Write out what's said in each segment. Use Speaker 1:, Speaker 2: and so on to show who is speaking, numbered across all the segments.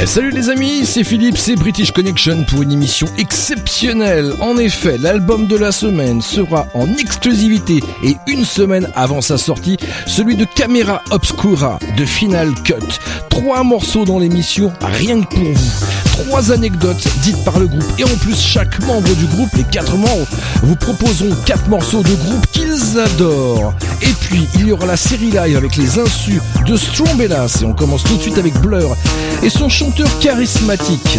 Speaker 1: Eh, Salut les amis, c'est Philippe, c'est British Connection pour une émission exceptionnelle. En effet, l'album de la semaine sera en exclusivité et une semaine avant sa sortie, celui de Camera Obscura de Final Cut. Trois morceaux dans l'émission, rien que pour vous. Trois anecdotes dites par le groupe et en plus chaque membre du groupe, les quatre membres, vous proposeront quatre morceaux de groupe qu'ils adorent. Et puis il y aura la série live avec les insus de Strombelas et on commence tout de suite avec Blur et son chanteur charismatique.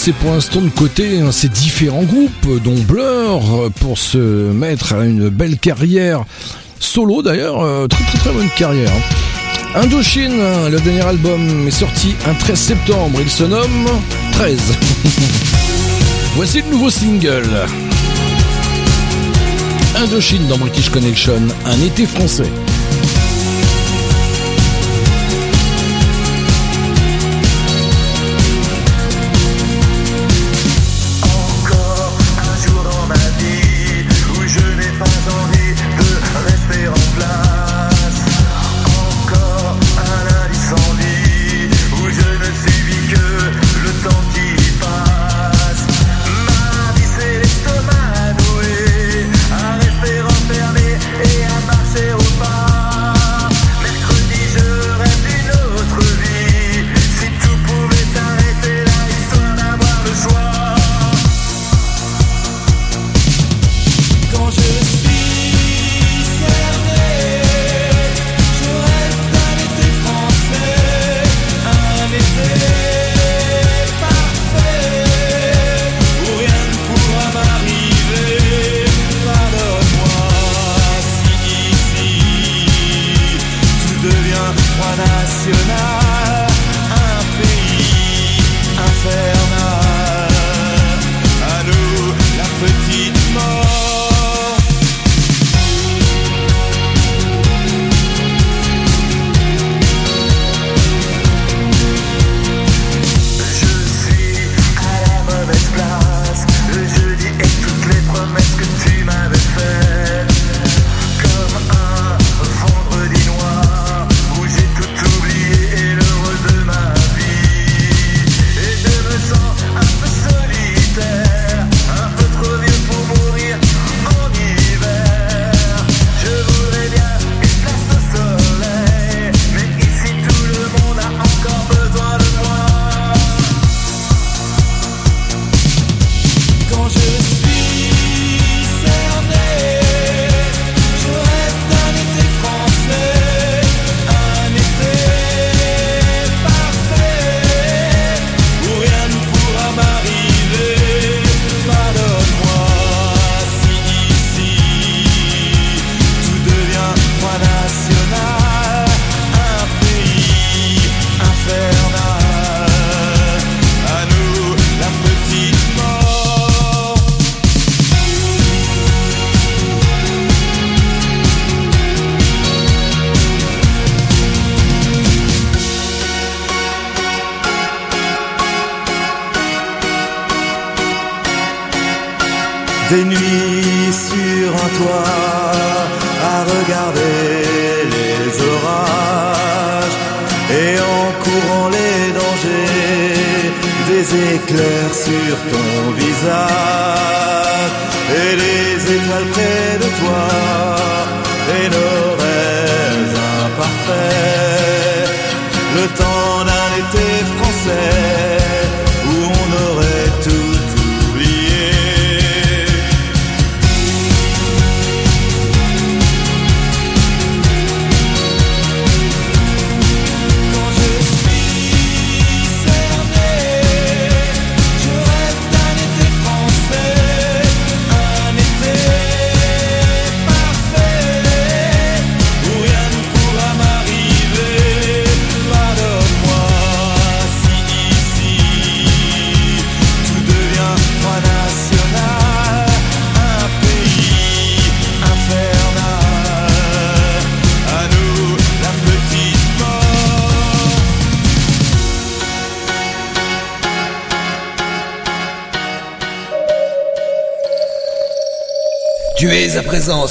Speaker 2: laissé pour l'instant de côté hein, ces différents groupes, dont Blur, pour se mettre à une belle carrière solo d'ailleurs, euh, très très très bonne carrière. Hein. Indochine, hein, le dernier album est sorti un 13 septembre, il se nomme 13. Voici le nouveau single. Indochine dans British Connection, un été français.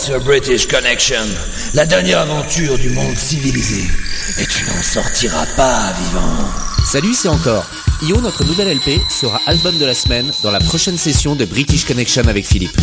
Speaker 3: The British Connection, la dernière aventure du monde civilisé. Et tu n'en sortiras pas vivant.
Speaker 4: Salut, c'est encore. Io, notre nouvelle LP, sera album de la semaine dans la prochaine session de British Connection avec Philippe.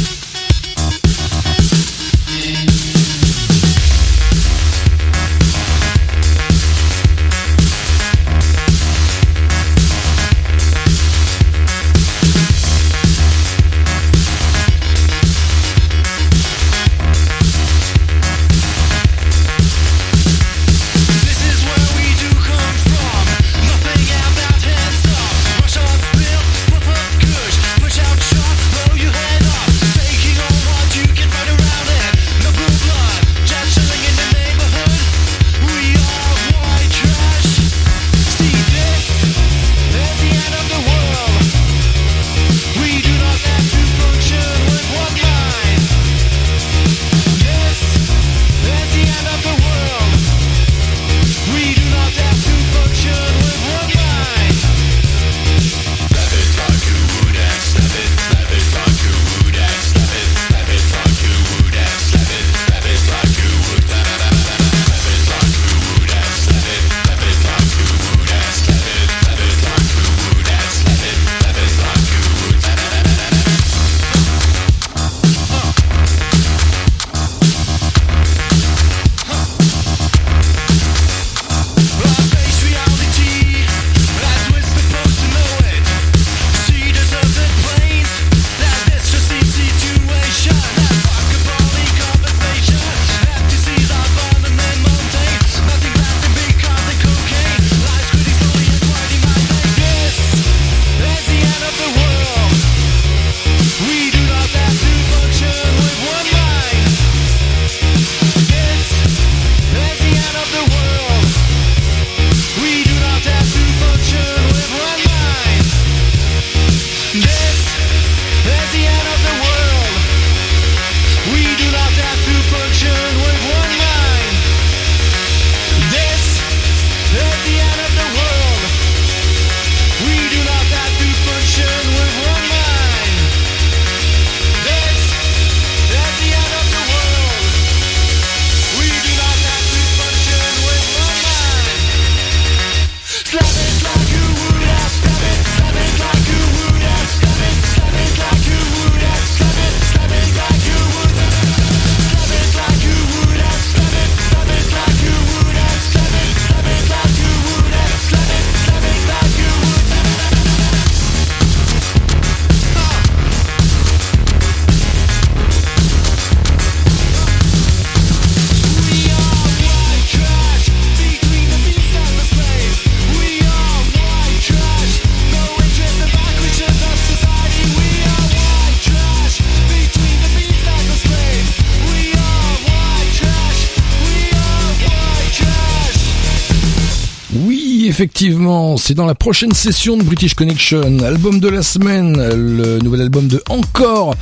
Speaker 5: C'est dans la prochaine session de British Connection, album de la semaine, le nouvel album de Encore.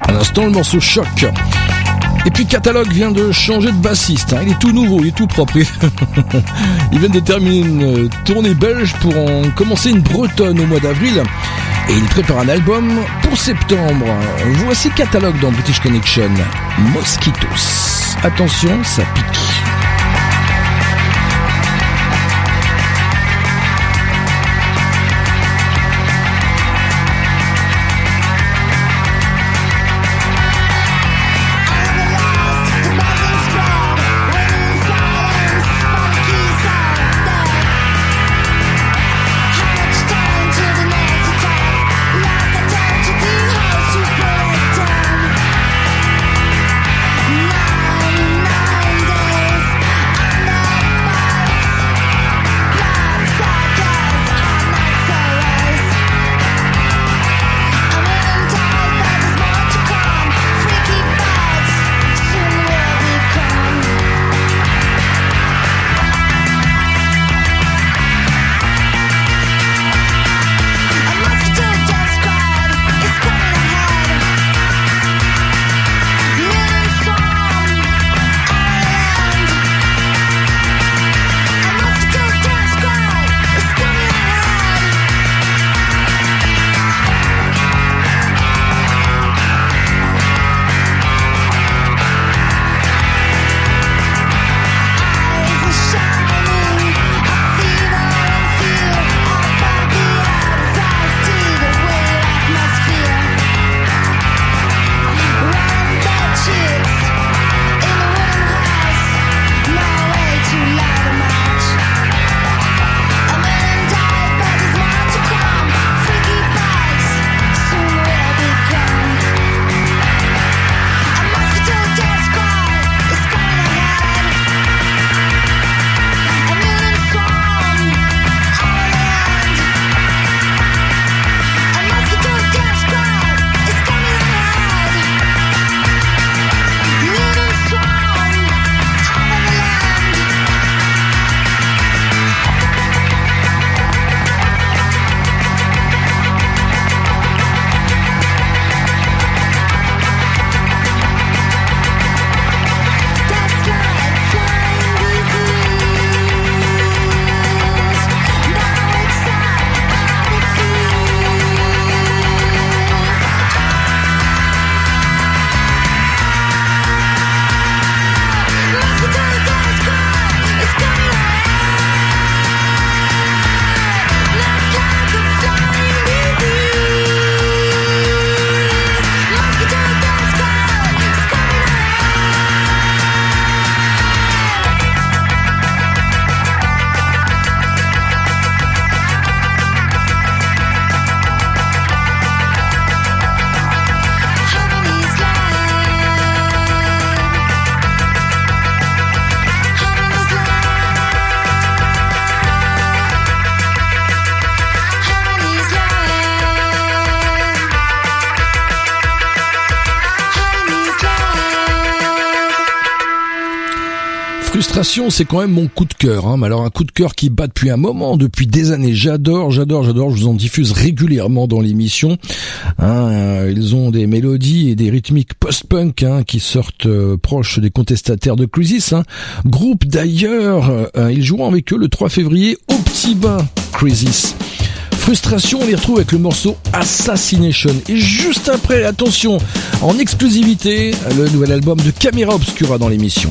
Speaker 5: À l'instant, le morceau Choc. Et puis Catalogue vient de changer de bassiste. hein. Il est tout nouveau, il est tout propre. Il vient de terminer une tournée belge pour en commencer une bretonne au mois d'avril. Et il prépare un album pour septembre. Voici Catalogue dans British Connection. Mosquitos. Attention, ça pique. C'est quand même mon coup de cœur. Hein. Mais alors un coup de cœur qui bat depuis un moment, depuis des années. J'adore, j'adore, j'adore. Je vous en diffuse régulièrement dans l'émission. Hein, euh, ils ont des mélodies et des rythmiques post-punk hein, qui sortent euh, proches des contestataires de Crisis. Hein. Groupe d'ailleurs, euh, ils joueront avec eux le 3 février au Petit Bain. Crisis. Frustration, on les retrouve avec le morceau Assassination. Et juste après, attention, en exclusivité, le nouvel album de Camera Obscura dans l'émission.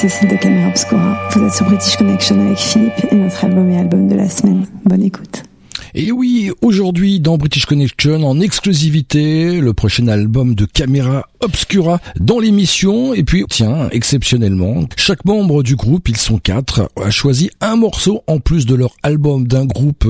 Speaker 6: Cécile de Caméra Obscura. Vous êtes sur British Connection avec Philippe et notre album et album de la semaine. Bonne écoute.
Speaker 7: Et oui, aujourd'hui dans British Connection, en exclusivité, le prochain album de Camera Obscura dans l'émission. Et puis, tiens, exceptionnellement, chaque membre du groupe, ils sont quatre, a choisi un morceau en plus de leur album d'un groupe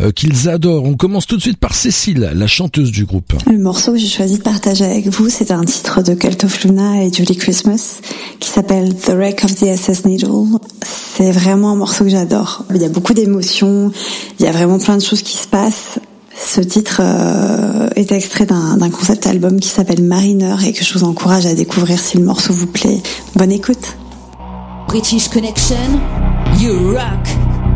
Speaker 7: euh, qu'ils adorent. On commence tout de suite par Cécile, la chanteuse du groupe.
Speaker 6: Le morceau que j'ai choisi de partager avec vous, c'est un titre de Cult of Luna et Julie Christmas qui s'appelle The Wreck of the SS Needle. C'est vraiment un morceau que j'adore. Il y a beaucoup d'émotions, il y a vraiment plein de choses qui se passe. Ce titre euh, est extrait d'un concept album qui s'appelle Mariner et que je vous encourage à découvrir si le morceau vous plaît. Bonne écoute.
Speaker 5: British Connection, you rock.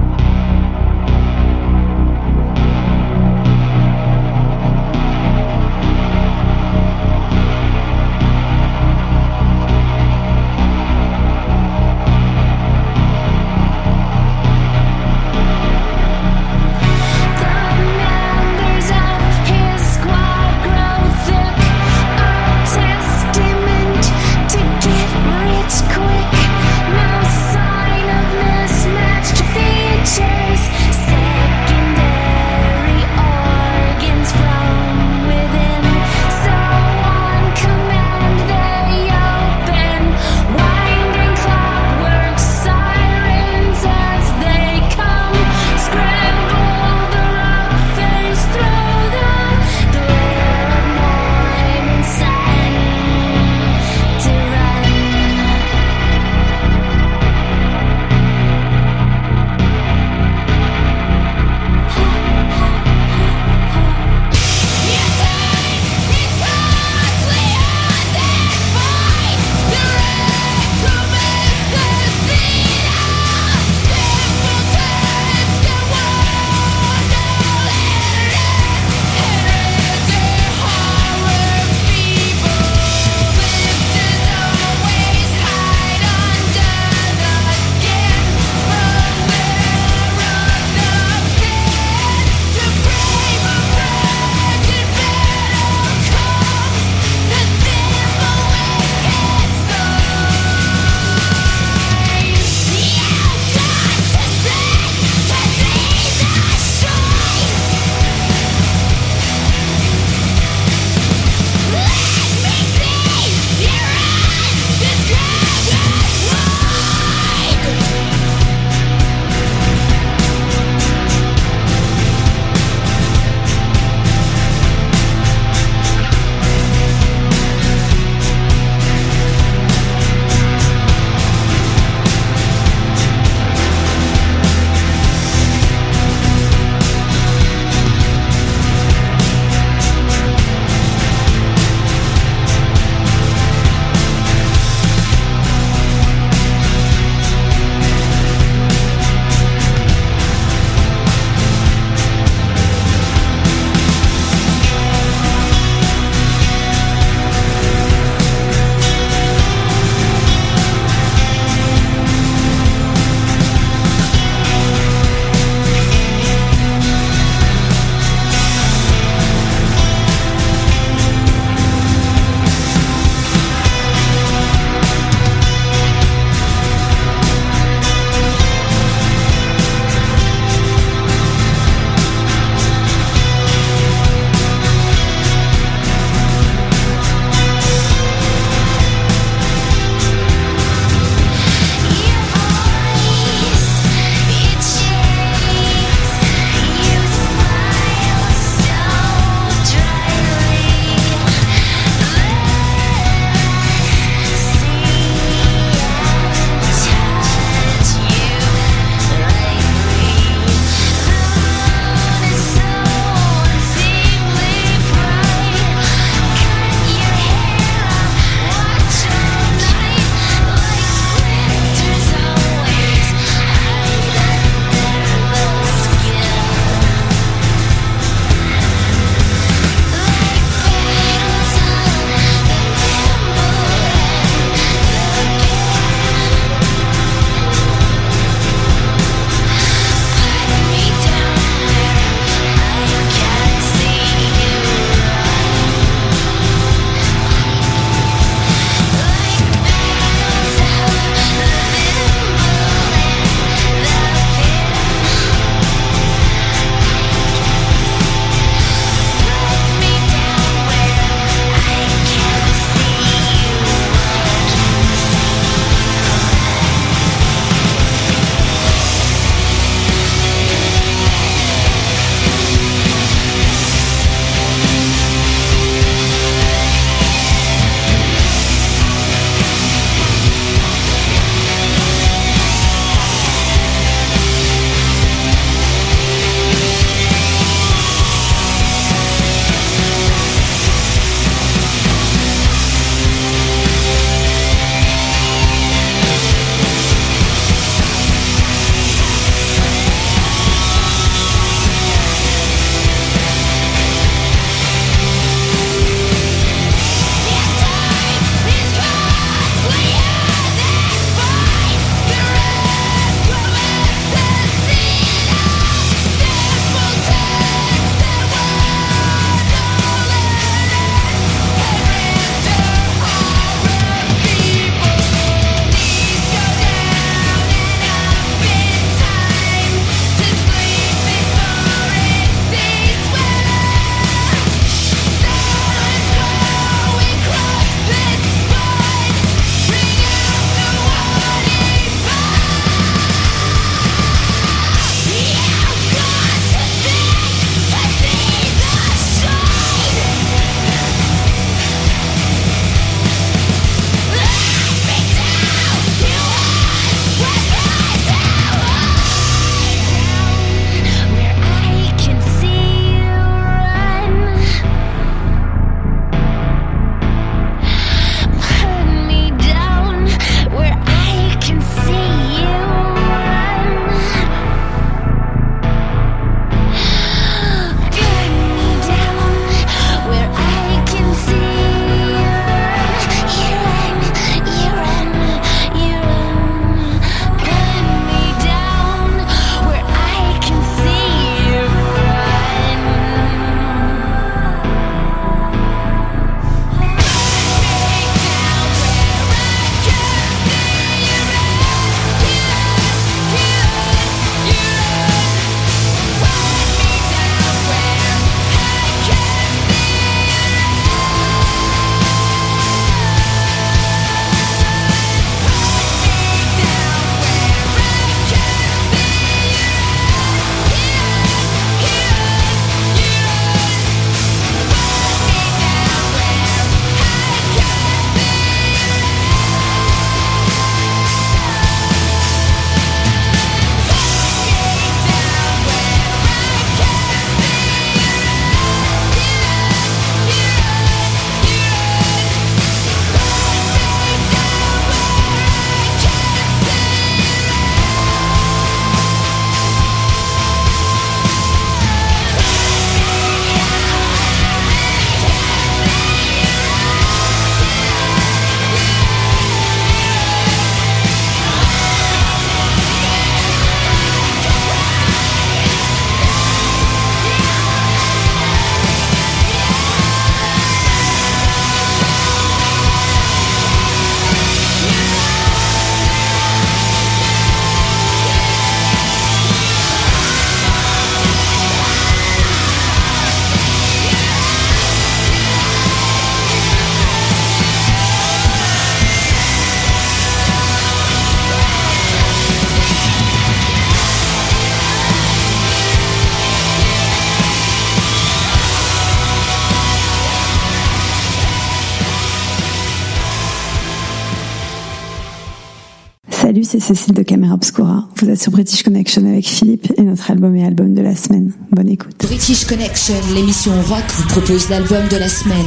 Speaker 6: C'est Cécile de Camera Obscura. Vous êtes sur British Connection avec Philippe et notre album est album de la semaine. Bonne écoute.
Speaker 8: British Connection, l'émission rock, vous propose l'album de la semaine.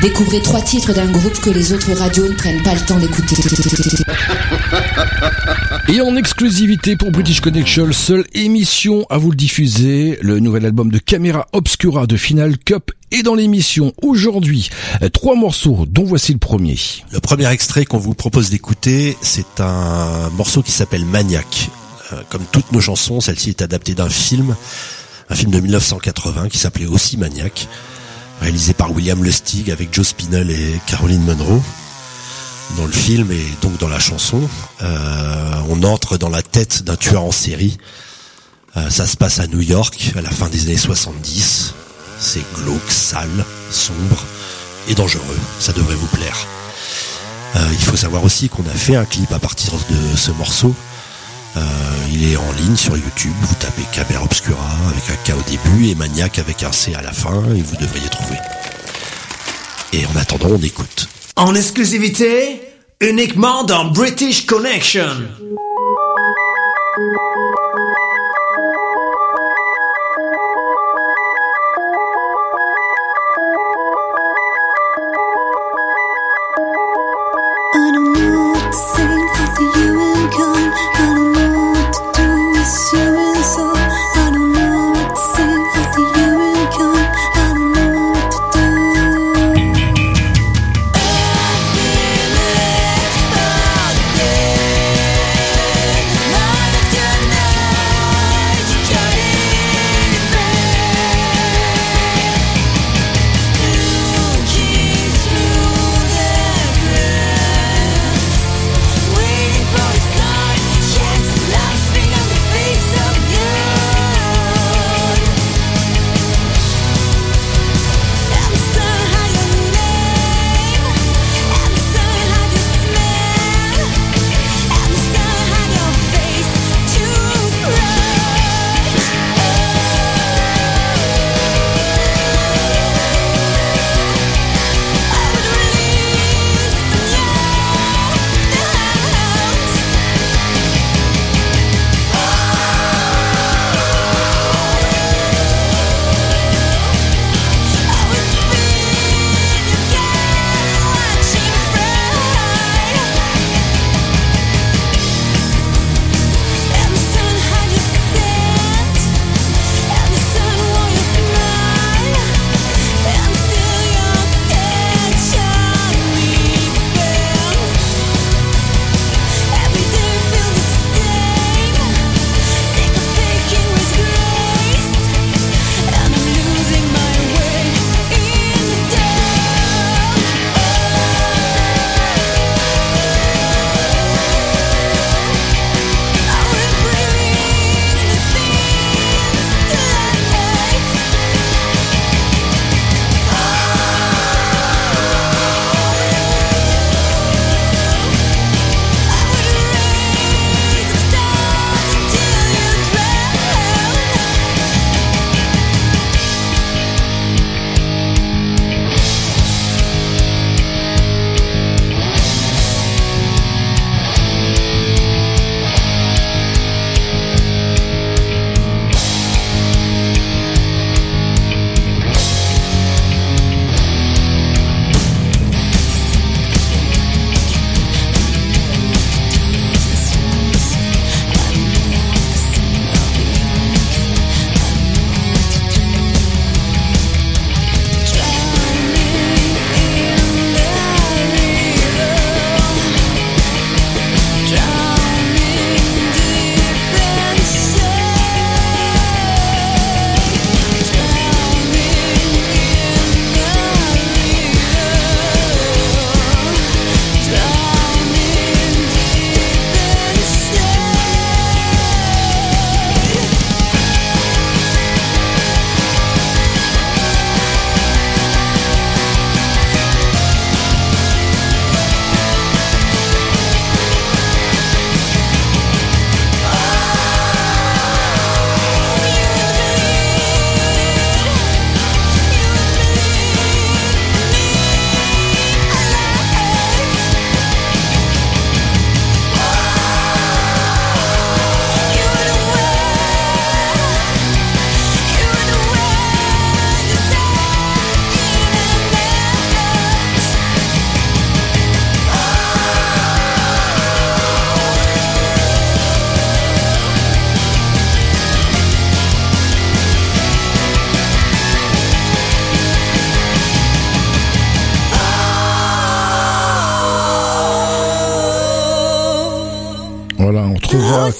Speaker 8: Découvrez trois titres d'un groupe que les autres radios ne prennent pas le temps d'écouter.
Speaker 7: Et en exclusivité pour British Connection, seule émission à vous le diffuser, le nouvel album de Camera Obscura de Final Cup est dans l'émission aujourd'hui. Euh, Trois morceaux, dont voici le premier.
Speaker 9: Le premier extrait qu'on vous propose d'écouter, c'est un morceau qui s'appelle Maniac. Euh, Comme toutes nos chansons, celle-ci est adaptée d'un film, un film de 1980 qui s'appelait aussi Maniac, réalisé par William Lustig avec Joe Spinell et Caroline Munro. Dans le film et donc dans la chanson, euh, on entre dans la tête d'un tueur en série. Ça se passe à New York à la fin des années 70. C'est glauque, sale, sombre et dangereux. Ça devrait vous plaire. Euh, il faut savoir aussi qu'on a fait un clip à partir de ce morceau. Euh, il est en ligne sur YouTube. Vous tapez Camera Obscura avec un K au début et Maniac avec un C à la fin et vous devriez trouver. Et en attendant, on écoute.
Speaker 10: En exclusivité, uniquement dans British Connection.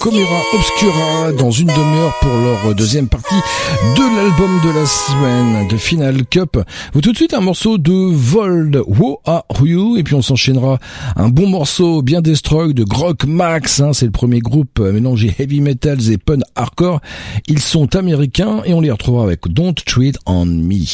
Speaker 7: Comera Obscura dans une demi-heure pour leur deuxième partie de l'album de la semaine de Final Cup. Vous tout de suite un morceau de Vold, You, et puis on s'enchaînera un bon morceau bien destroy de Grok Max, hein, c'est le premier groupe mélangé heavy metals et punk hardcore. Ils sont américains et on les retrouvera avec Don't Treat on Me.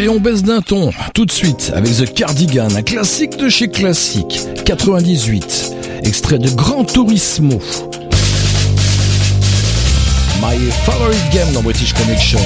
Speaker 11: et on baisse d'un ton tout de suite avec The Cardigan, un classique de chez classique, 98, extrait de Gran Turismo. My favorite game dans British Connection.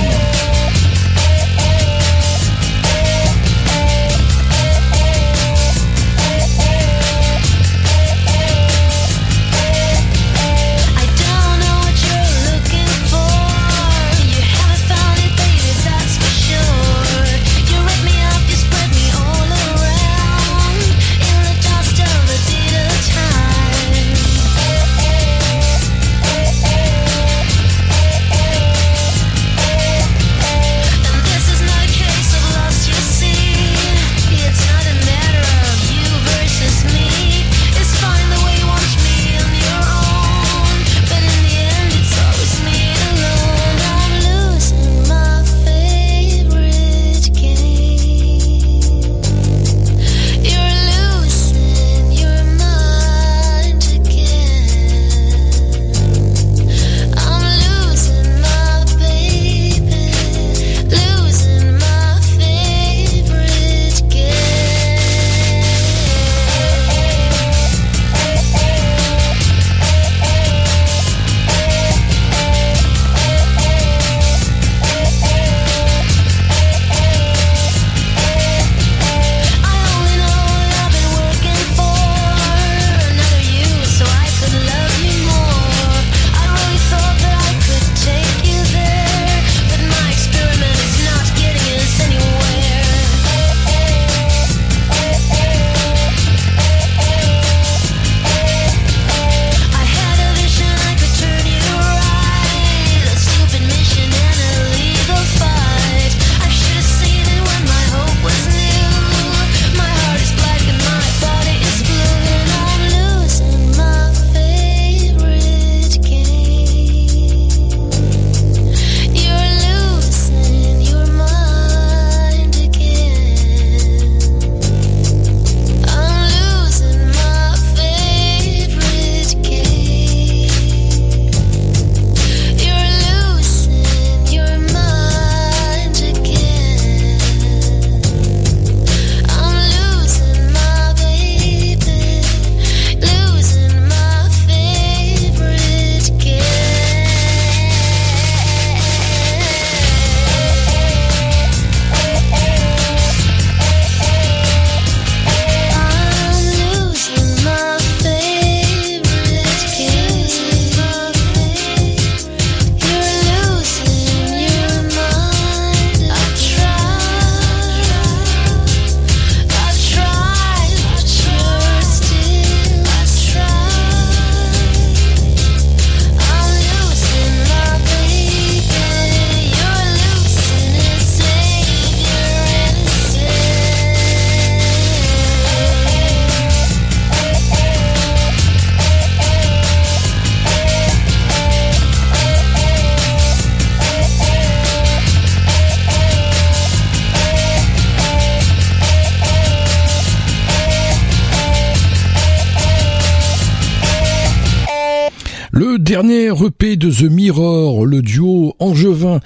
Speaker 11: dernier EP de The Mirror, le duo Angevin,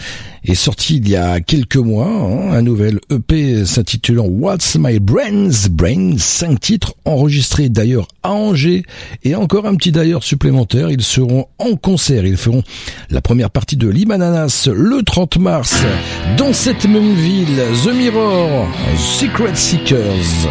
Speaker 11: est sorti il y a quelques mois. Hein, un nouvel EP s'intitulant What's My Brains? Brain, cinq titres enregistrés d'ailleurs à Angers et encore un petit d'ailleurs supplémentaire. Ils seront en concert. Ils feront la première partie de Limananas le 30 mars dans cette même ville. The Mirror, Secret Seekers.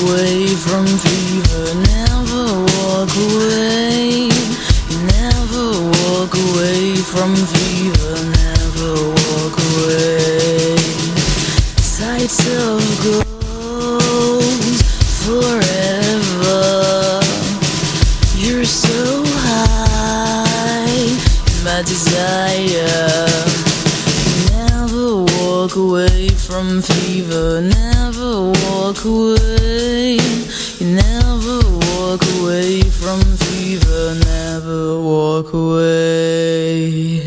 Speaker 12: away from fever. Never walk away. Never walk away from fever. Never walk away. Sights of gold forever. You're so high my desire. Never walk away from fever. Never walk away. You never walk away from fever, never walk away.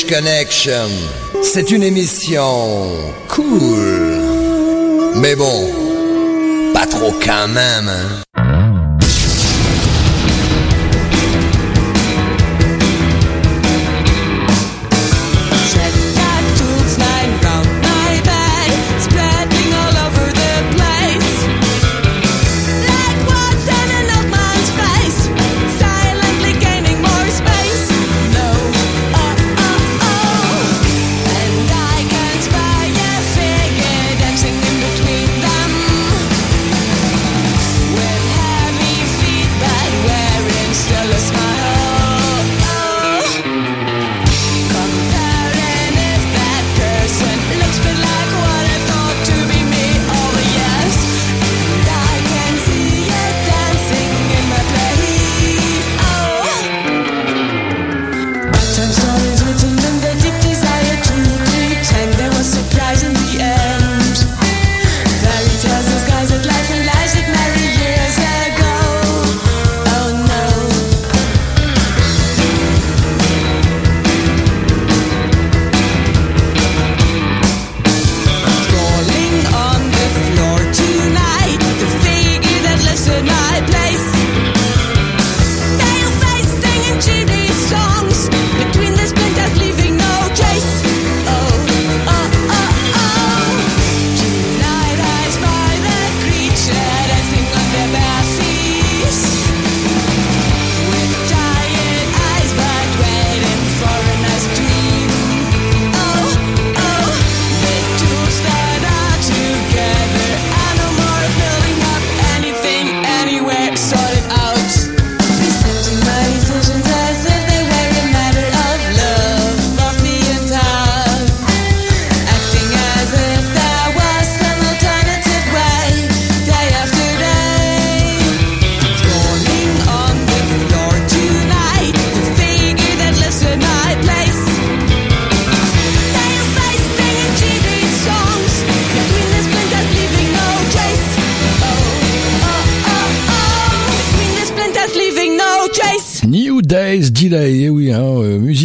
Speaker 10: Connection. C'est une émission cool. Mais bon, pas trop quand même. Hein.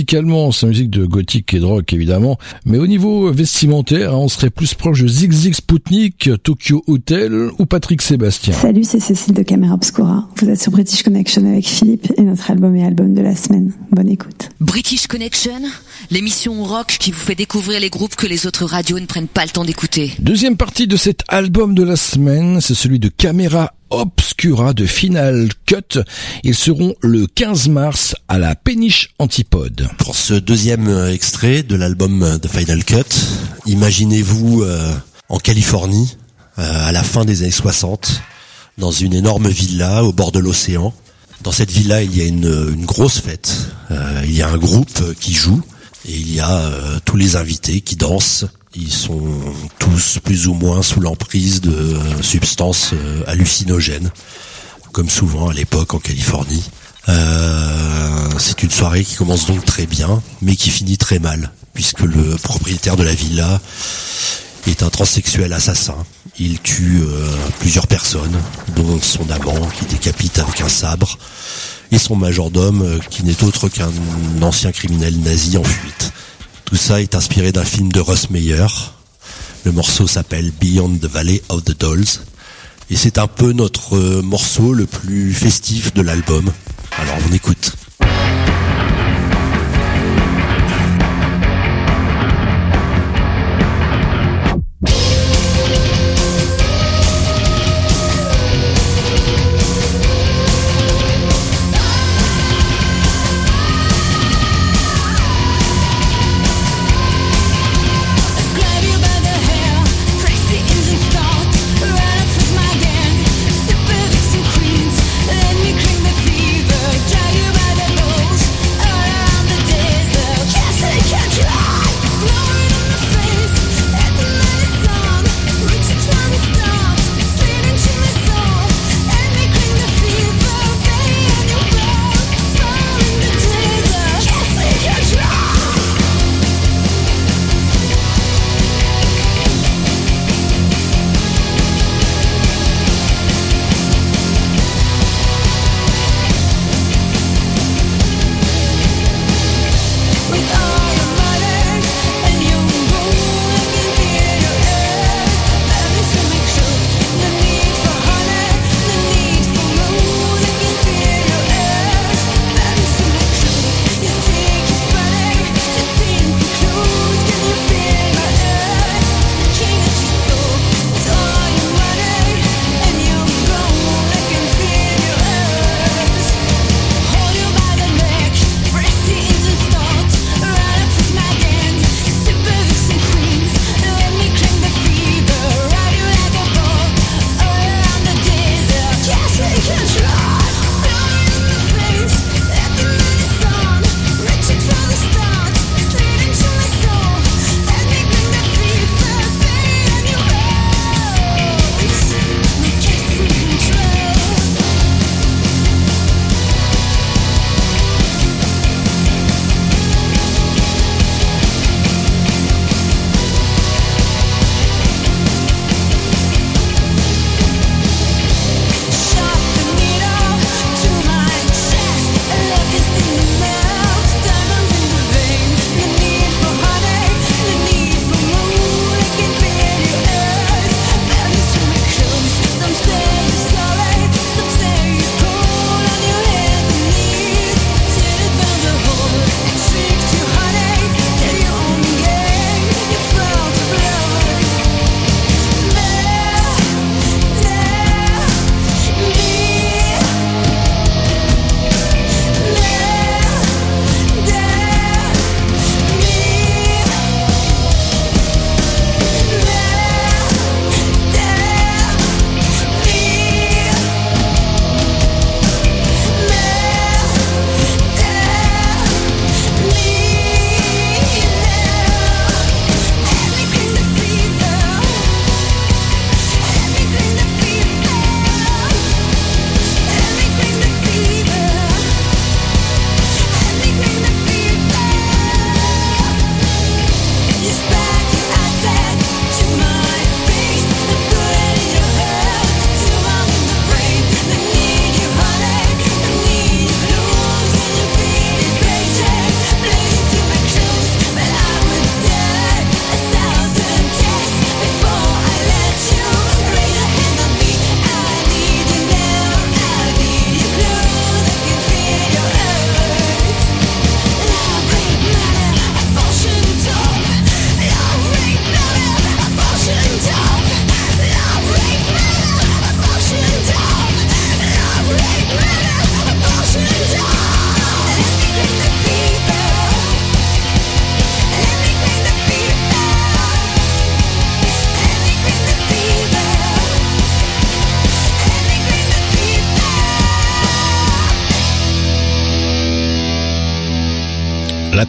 Speaker 7: Musicalement, c'est musique de gothique et de rock évidemment, mais au niveau vestimentaire, hein, on serait plus proche de Zig Zig Sputnik, Tokyo Hotel ou Patrick Sébastien.
Speaker 6: Salut, c'est Cécile de Camera Obscura. Vous êtes sur British Connection avec Philippe et notre album est album de la semaine. Bonne écoute.
Speaker 8: British Connection, l'émission rock qui vous fait découvrir les groupes que les autres radios ne prennent pas le temps d'écouter.
Speaker 7: Deuxième partie de cet album de la semaine, c'est celui de Camera Obscura de Final Cut. Ils seront le 15 mars à la Péniche Antipode.
Speaker 9: Pour ce deuxième euh, extrait de l'album euh, The Final Cut, imaginez-vous euh, en Californie, euh, à la fin des années 60, dans une énorme villa au bord de l'océan. Dans cette villa, il y a une, une grosse fête. Euh, il y a un groupe qui joue et il y a euh, tous les invités qui dansent. Ils sont tous plus ou moins sous l'emprise de substances euh, hallucinogènes, comme souvent à l'époque en Californie. Euh, c'est une soirée qui commence donc très bien, mais qui finit très mal, puisque le propriétaire de la villa est un transsexuel assassin. Il tue euh, plusieurs personnes, dont son amant qui décapite avec un sabre, et son majordome qui n'est autre qu'un ancien criminel nazi en fuite. Tout ça est inspiré d'un film de Russ Meyer. Le morceau s'appelle Beyond the Valley of the Dolls. Et c'est un peu notre euh, morceau le plus festif de l'album. Alors on écoute.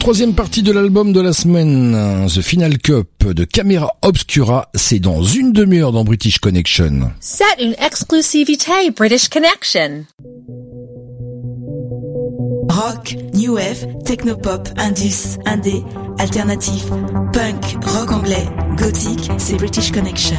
Speaker 7: troisième partie de l'album de la semaine, hein, The Final Cup de Camera Obscura, c'est dans une demi-heure dans British Connection.
Speaker 13: C'est une exclusivité British Connection.
Speaker 14: Rock, new wave, technopop, indus, indé, alternatif, punk, rock anglais, gothique, c'est British Connection.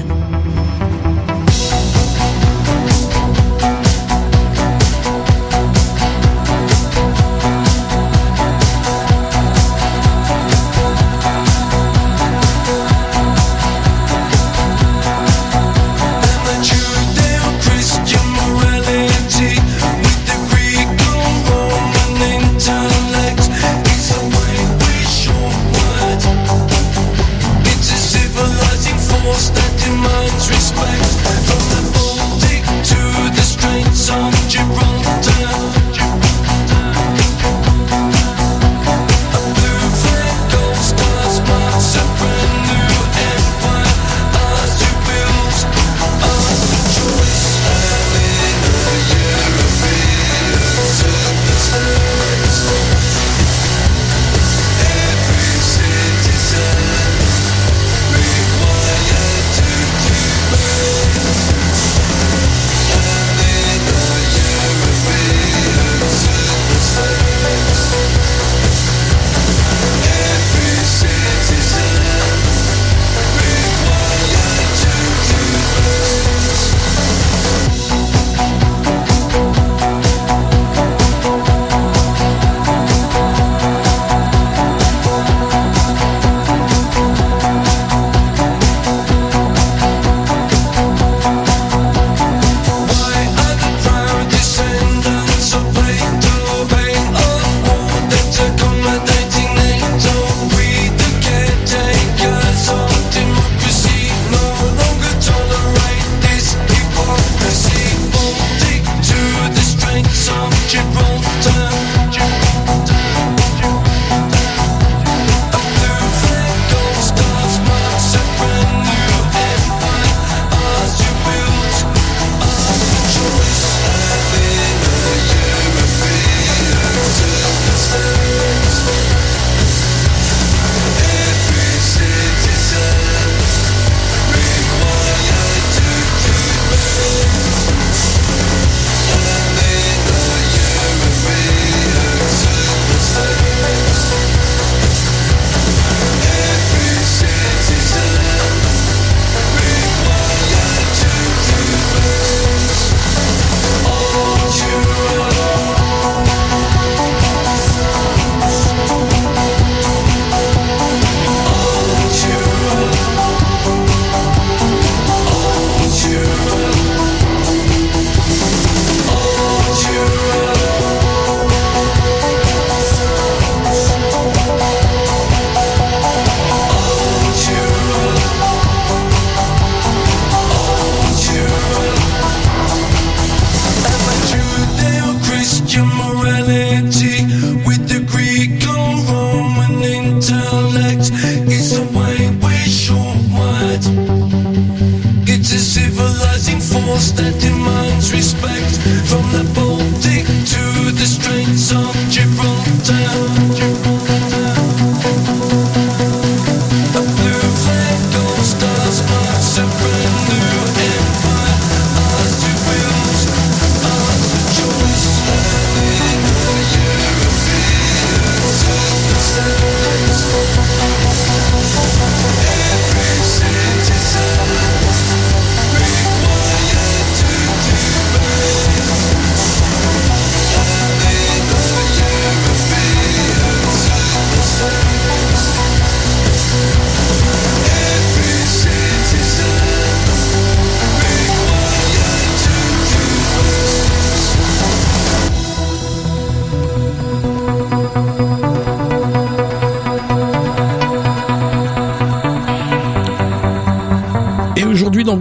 Speaker 7: lost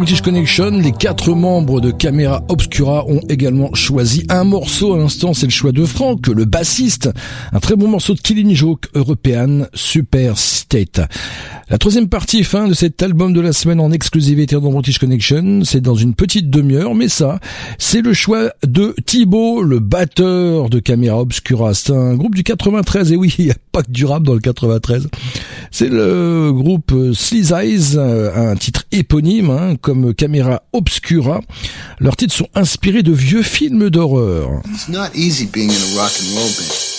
Speaker 7: British Connection, les quatre membres de Camera Obscura ont également choisi un morceau. À l'instant, c'est le choix de Franck, le bassiste. Un très bon morceau de Killing Joke European Super State. La troisième partie fin de cet album de la semaine en exclusivité dans British Connection, c'est dans une petite demi-heure, mais ça, c'est le choix de Thibaut, le batteur de Camera Obscura. C'est un groupe du 93, et oui, il n'y a pas que du dans le 93. C'est le groupe Sleaze Eyes, euh, un titre éponyme, hein, comme Camera Obscura. Leurs titres sont inspirés de vieux films d'horreur.
Speaker 15: It's not easy being in a rock and roll band.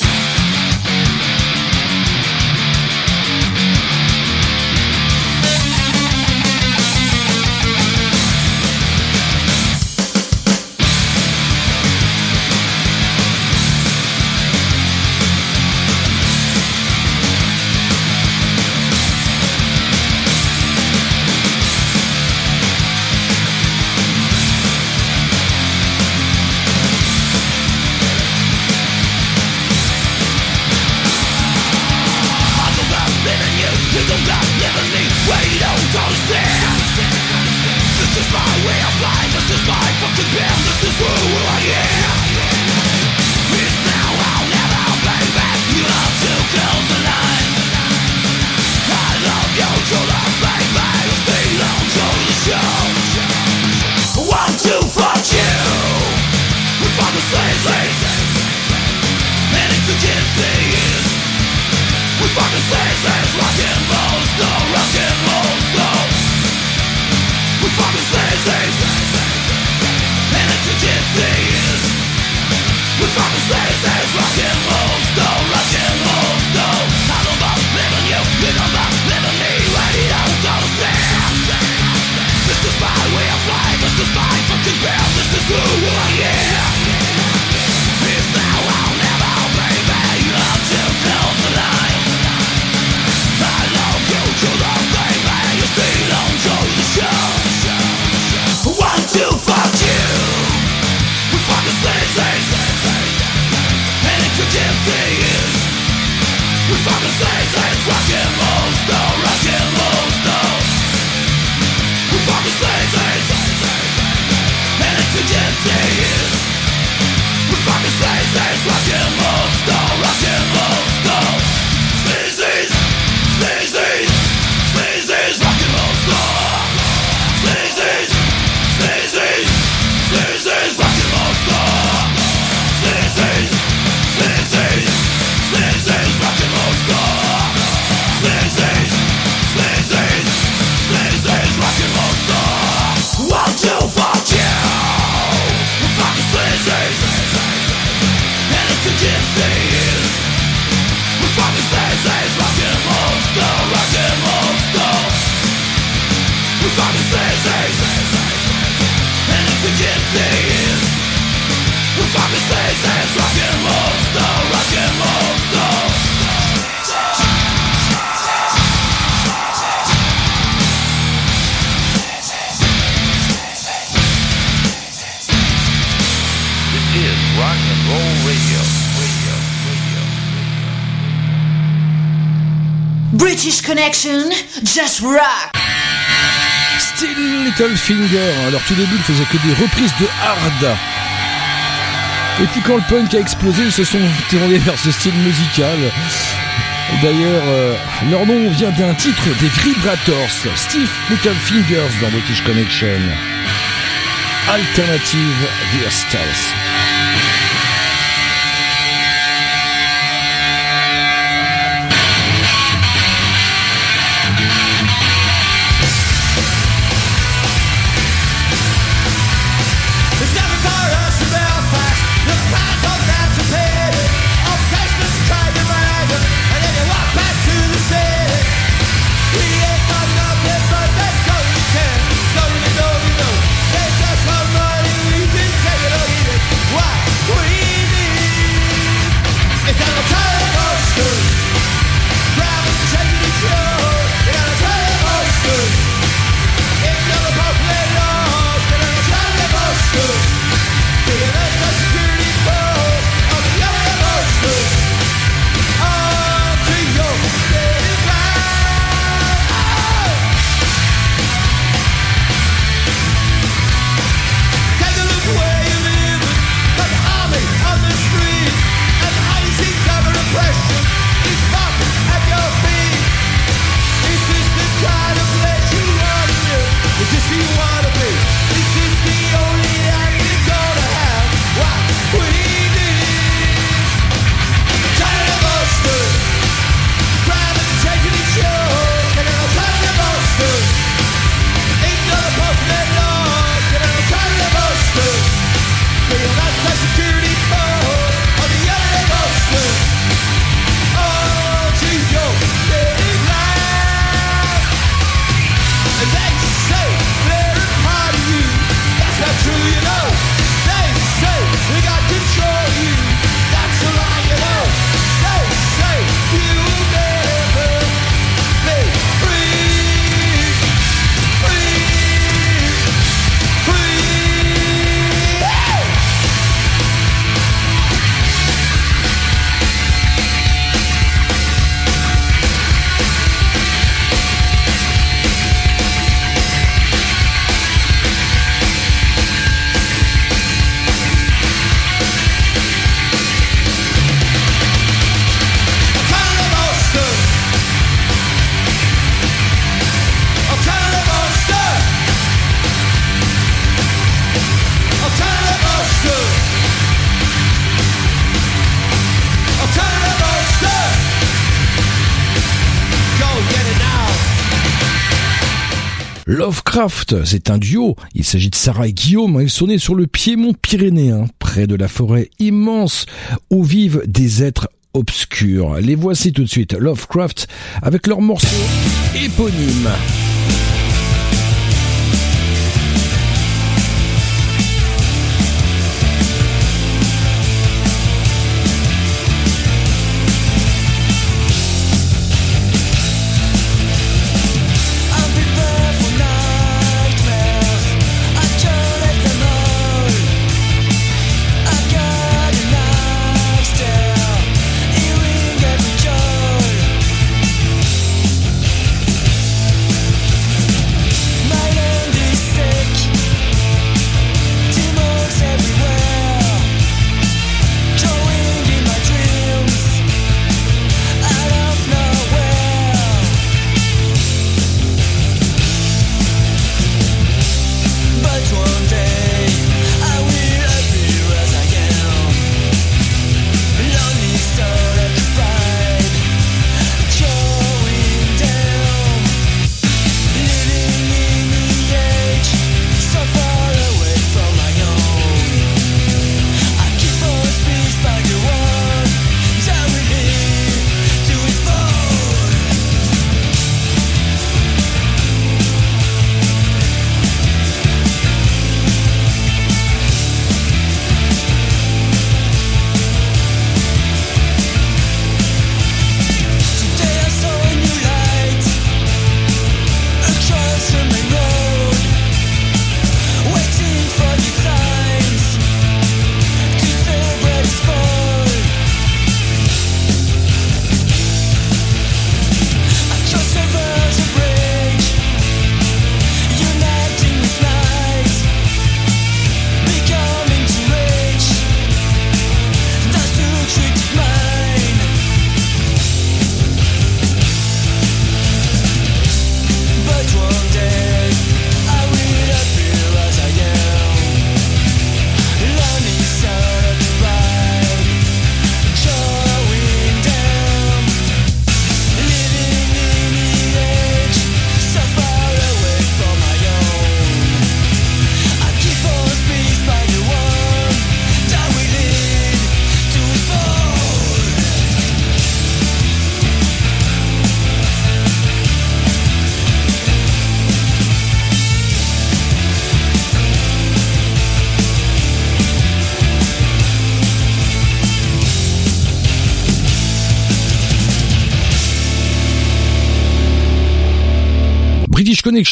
Speaker 16: Band, this it's a disease. We fucking say, say, rock and roll, stone, rock and roll, rock and roll, rock and roll.
Speaker 17: This is rock and roll radio.
Speaker 8: British Connection, just rock.
Speaker 7: Still Little Finger. Alors tout début, ils faisaient que des reprises de hard. Et puis quand le punk a explosé, ils se sont tournés vers ce style musical. D'ailleurs, euh, leur nom vient d'un titre des Vibrators, Steve Little Fingers dans British Connection. Alternative Virstals.
Speaker 16: It's
Speaker 2: Lovecraft, c'est un duo. Il s'agit de Sarah et Guillaume. Ils sont nés sur le Piémont pyrénéen, près de la forêt immense où vivent des êtres obscurs. Les voici tout de suite, Lovecraft, avec leur morceau éponyme.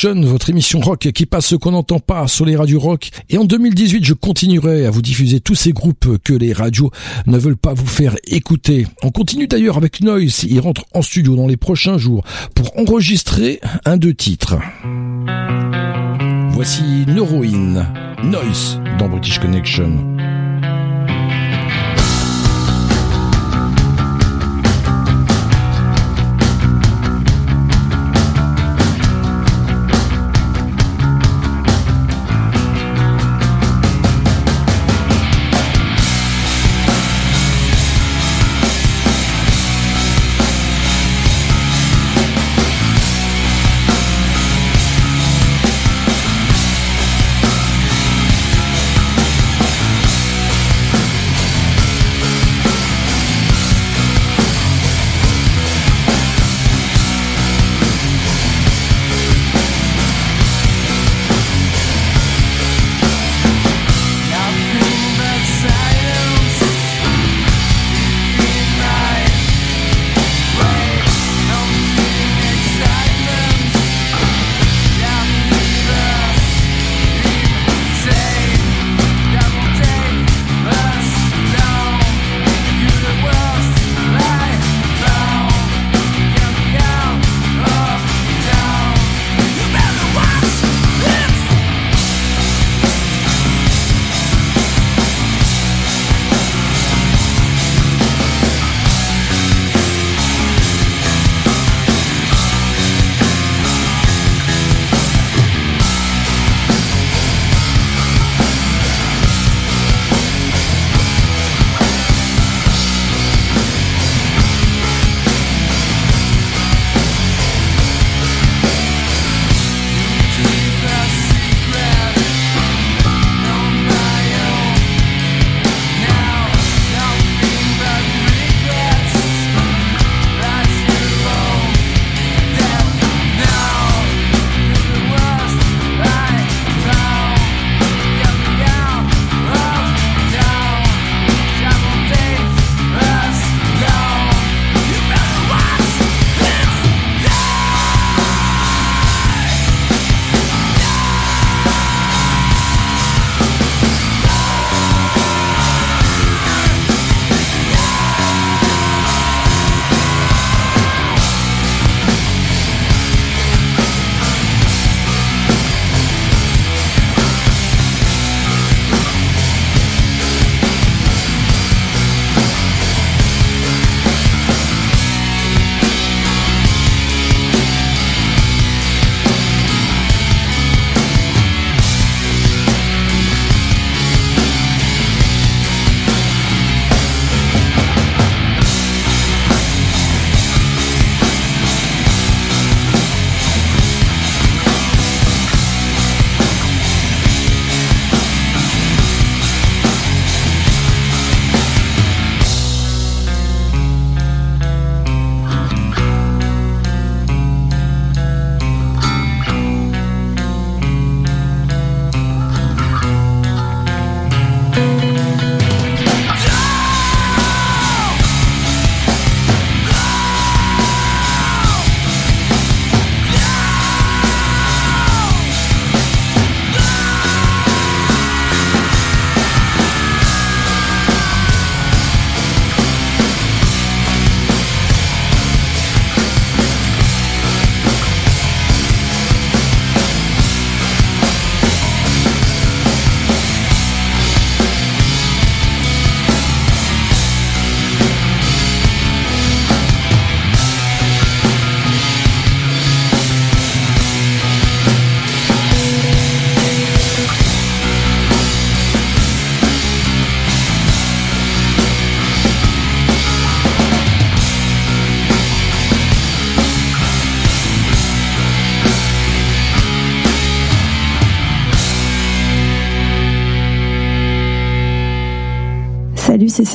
Speaker 2: Votre émission rock qui passe ce qu'on n'entend pas sur les radios rock. Et en 2018, je continuerai à vous diffuser tous ces groupes que les radios ne veulent pas vous faire écouter. On continue d'ailleurs avec Noise. Il rentre en studio dans les prochains jours pour enregistrer un deux titres. Voici Neuroin, Noise dans British Connection.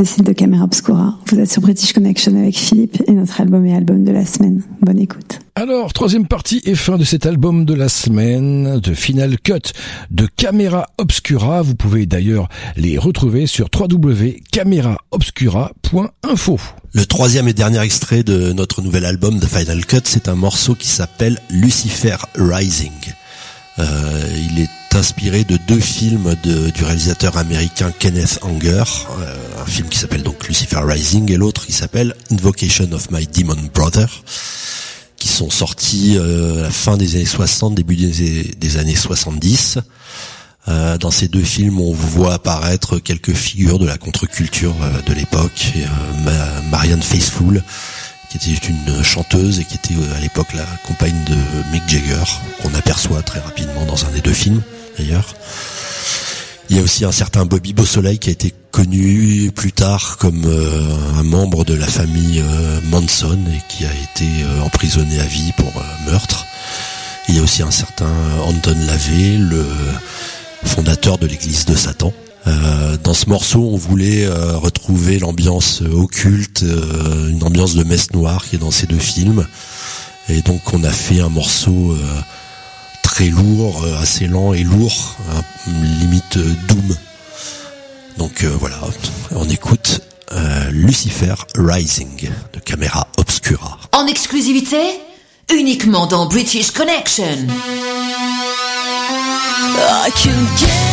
Speaker 6: Cécile de Camera Obscura. Vous êtes sur British Connection avec Philippe et notre album est album de la semaine. Bonne écoute.
Speaker 7: Alors, troisième partie et fin de cet album de la semaine, de Final Cut de Camera Obscura. Vous pouvez d'ailleurs les retrouver sur www.cameraobscura.info.
Speaker 9: Le troisième et dernier extrait de notre nouvel album The Final Cut, c'est un morceau qui s'appelle Lucifer Rising. Euh, il est inspiré de deux films de- du réalisateur américain Kenneth Anger, euh, un film qui s'appelle donc Lucifer Rising et l'autre qui s'appelle Invocation of My Demon Brother, qui sont sortis euh, à la fin des années 60, début des, années 70. Euh, dans ces deux films, on voit apparaître quelques figures de la contre-culture euh, de l'époque. Euh, Ma- Marianne Faithfull, qui était une chanteuse et qui était euh, à l'époque la compagne de Mick Jagger, qu'on aperçoit très rapidement dans un des deux films, d'ailleurs. Il y a aussi un certain Bobby Beausoleil qui a été connu plus tard comme euh, un membre de la famille euh, Manson et qui a été emprisonné à vie pour meurtre. Il y a aussi un certain Anton Lavey, le fondateur de l'église de Satan. Euh, dans ce morceau, on voulait euh, retrouver l'ambiance euh, occulte, euh, une ambiance de messe noire qui est dans ces deux films. Et donc on a fait un morceau euh, très lourd, euh, assez lent et lourd, hein, limite euh, doom. Donc euh, voilà, on écoute euh, Lucifer Rising de Camera Obscura.
Speaker 8: En exclusivité, uniquement dans British Connection.
Speaker 10: I can get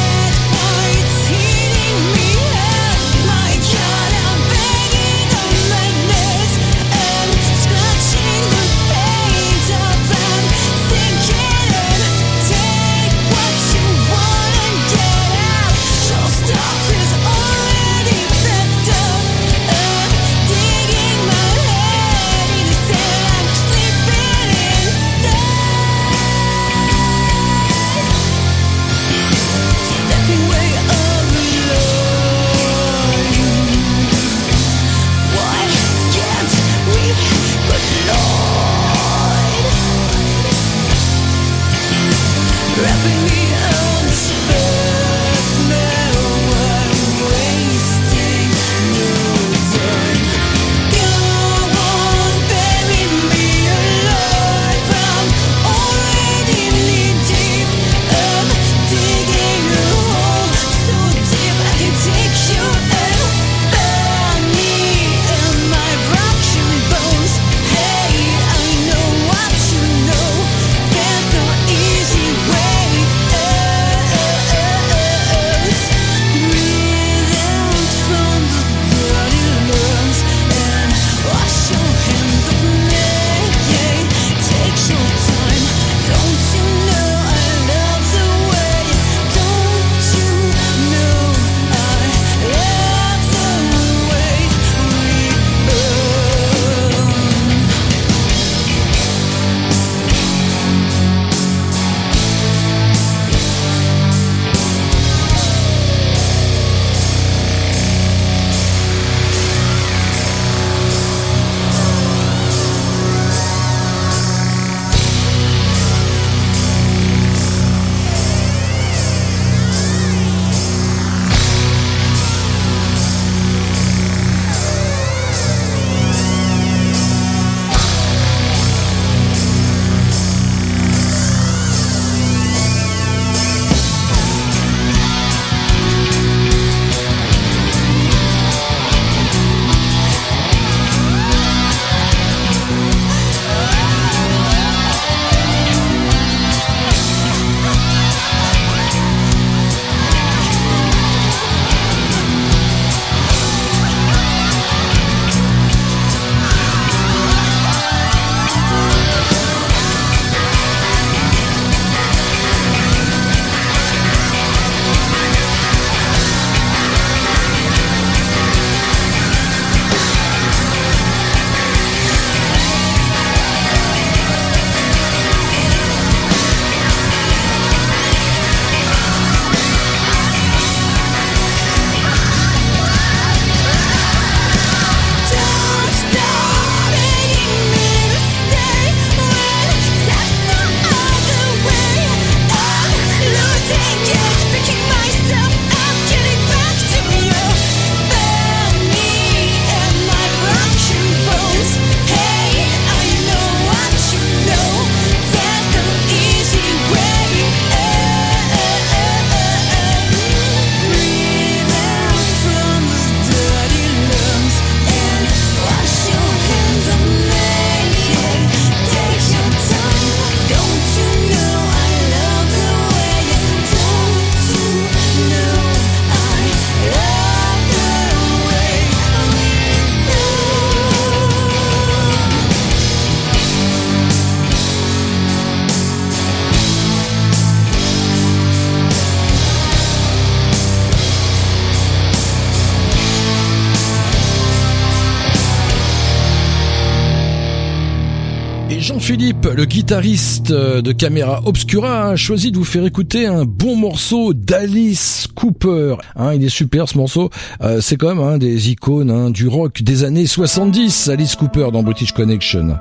Speaker 12: guitariste euh, de Caméra Obscura, hein, a choisi de vous faire écouter un bon morceau d'Alice Cooper. Hein, il est super ce morceau. Euh, c'est quand même hein, des icônes hein, du rock des années 70, Alice Cooper dans British Connection.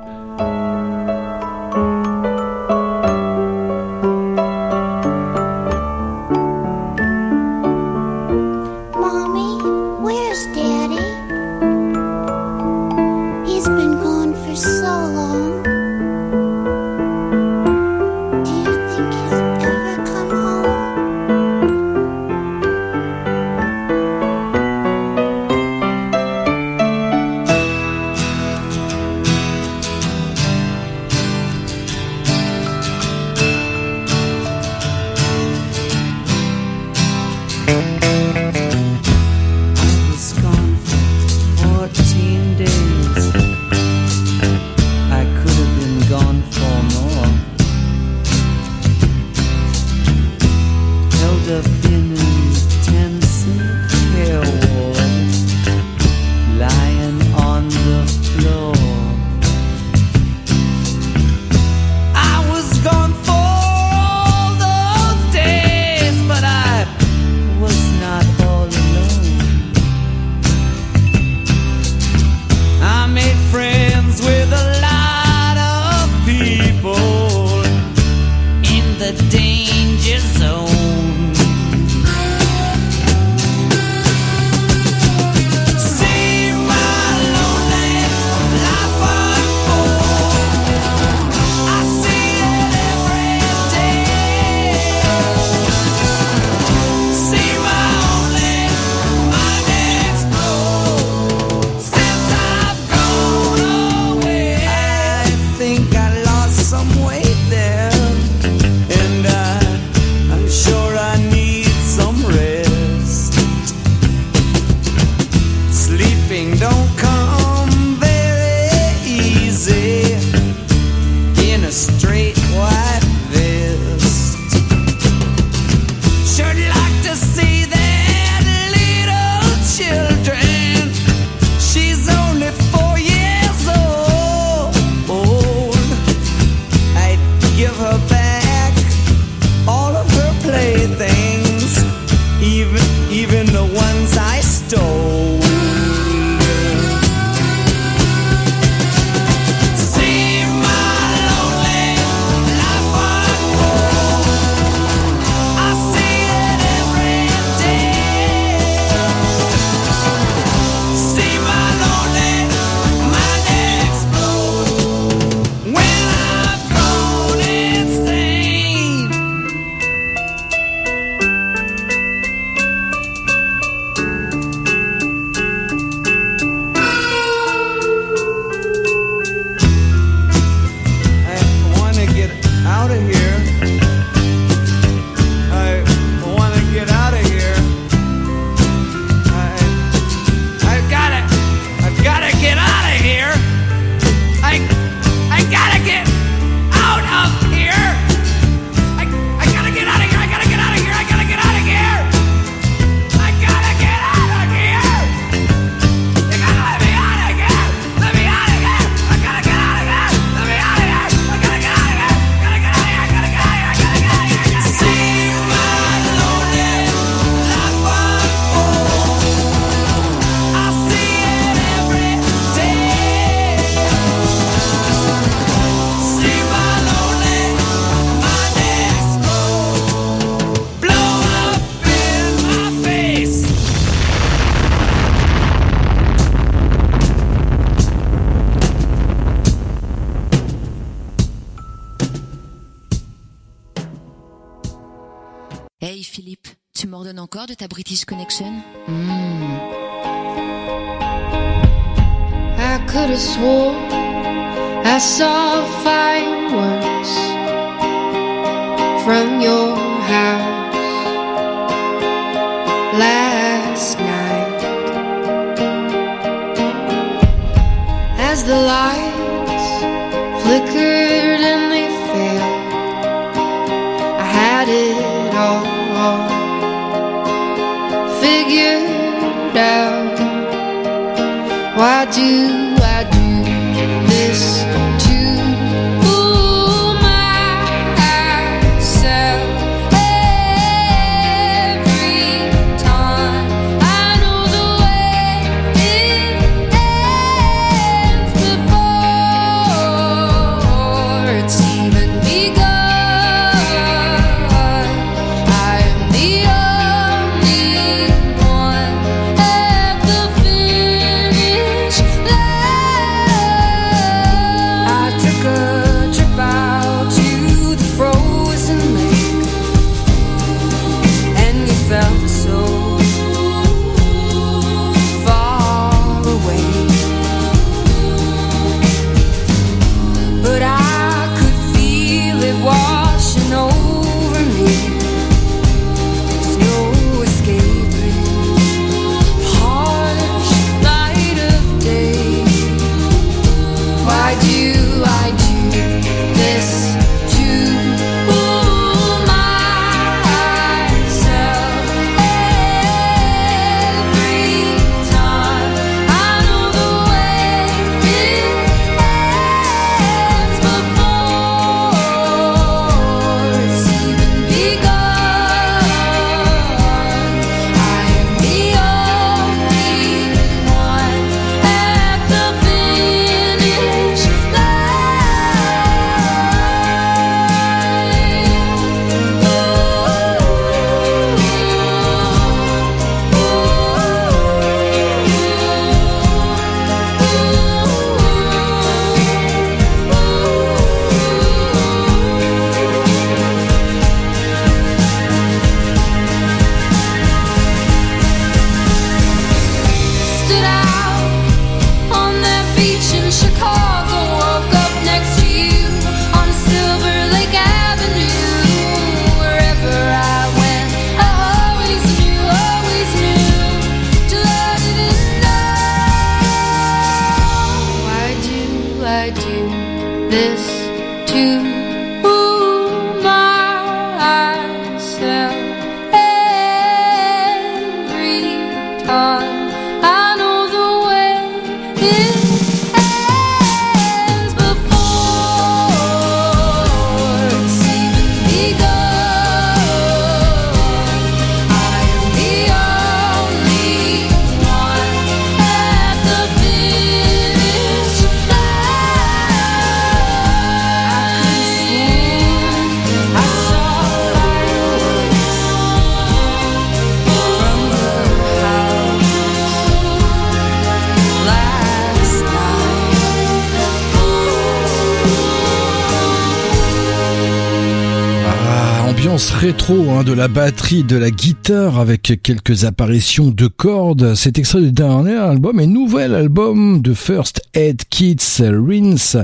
Speaker 7: Hein, de la batterie, de la guitare, avec quelques apparitions de cordes. Cet extrait du dernier album et nouvel album de First Aid Kids Rinse.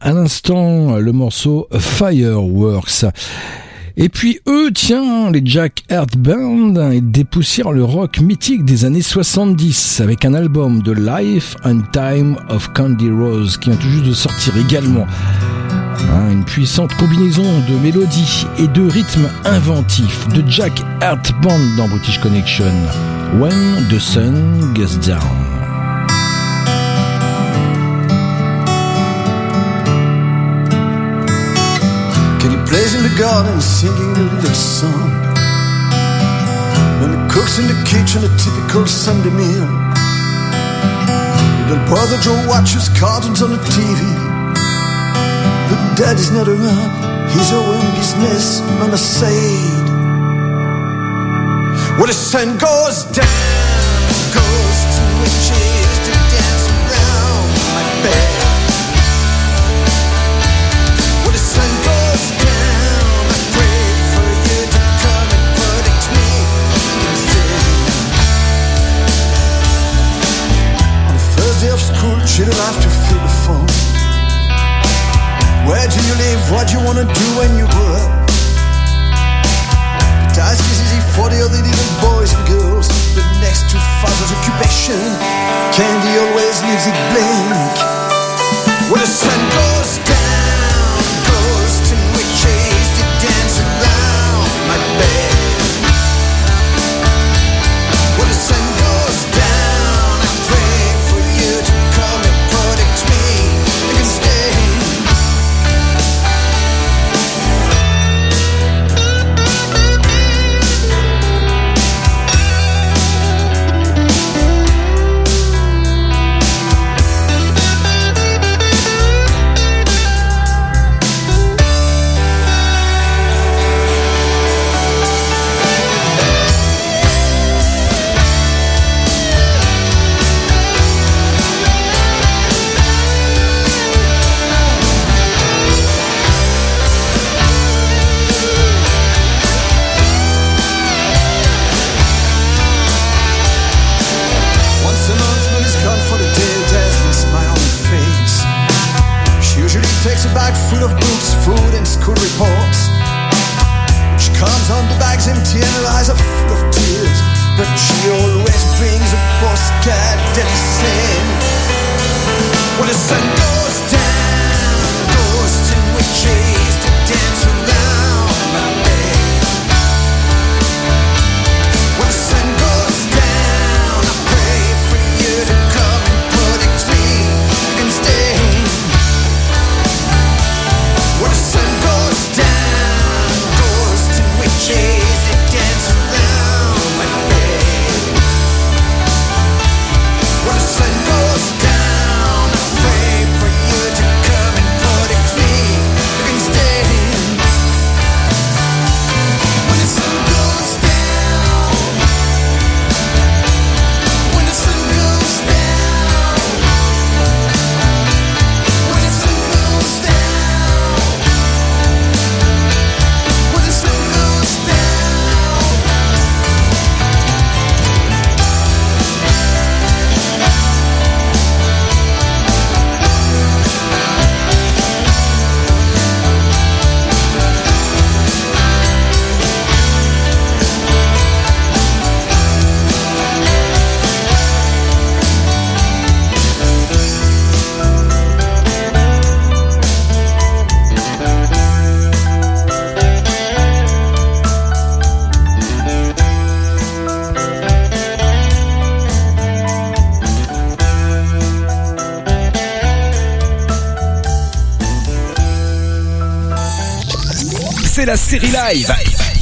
Speaker 7: À l'instant, le morceau Fireworks. Et puis eux, tiens, les Jack Heart Band, ils dépoussièrent le rock mythique des années 70 avec un album de Life and Time of Candy Rose qui vient tout juste de sortir également. Hein, une puissante combinaison de mélodies et de rythmes inventifs de Jack Heart Band dans British Connection. When the Sun Goes Down.
Speaker 2: Kenny plays in the garden singing a little song? When he cooks in the kitchen a typical Sunday meal. Little brother Joe watches cartoons on the TV. Daddy's not around, he's away in business. The side. Well, the sun goes down,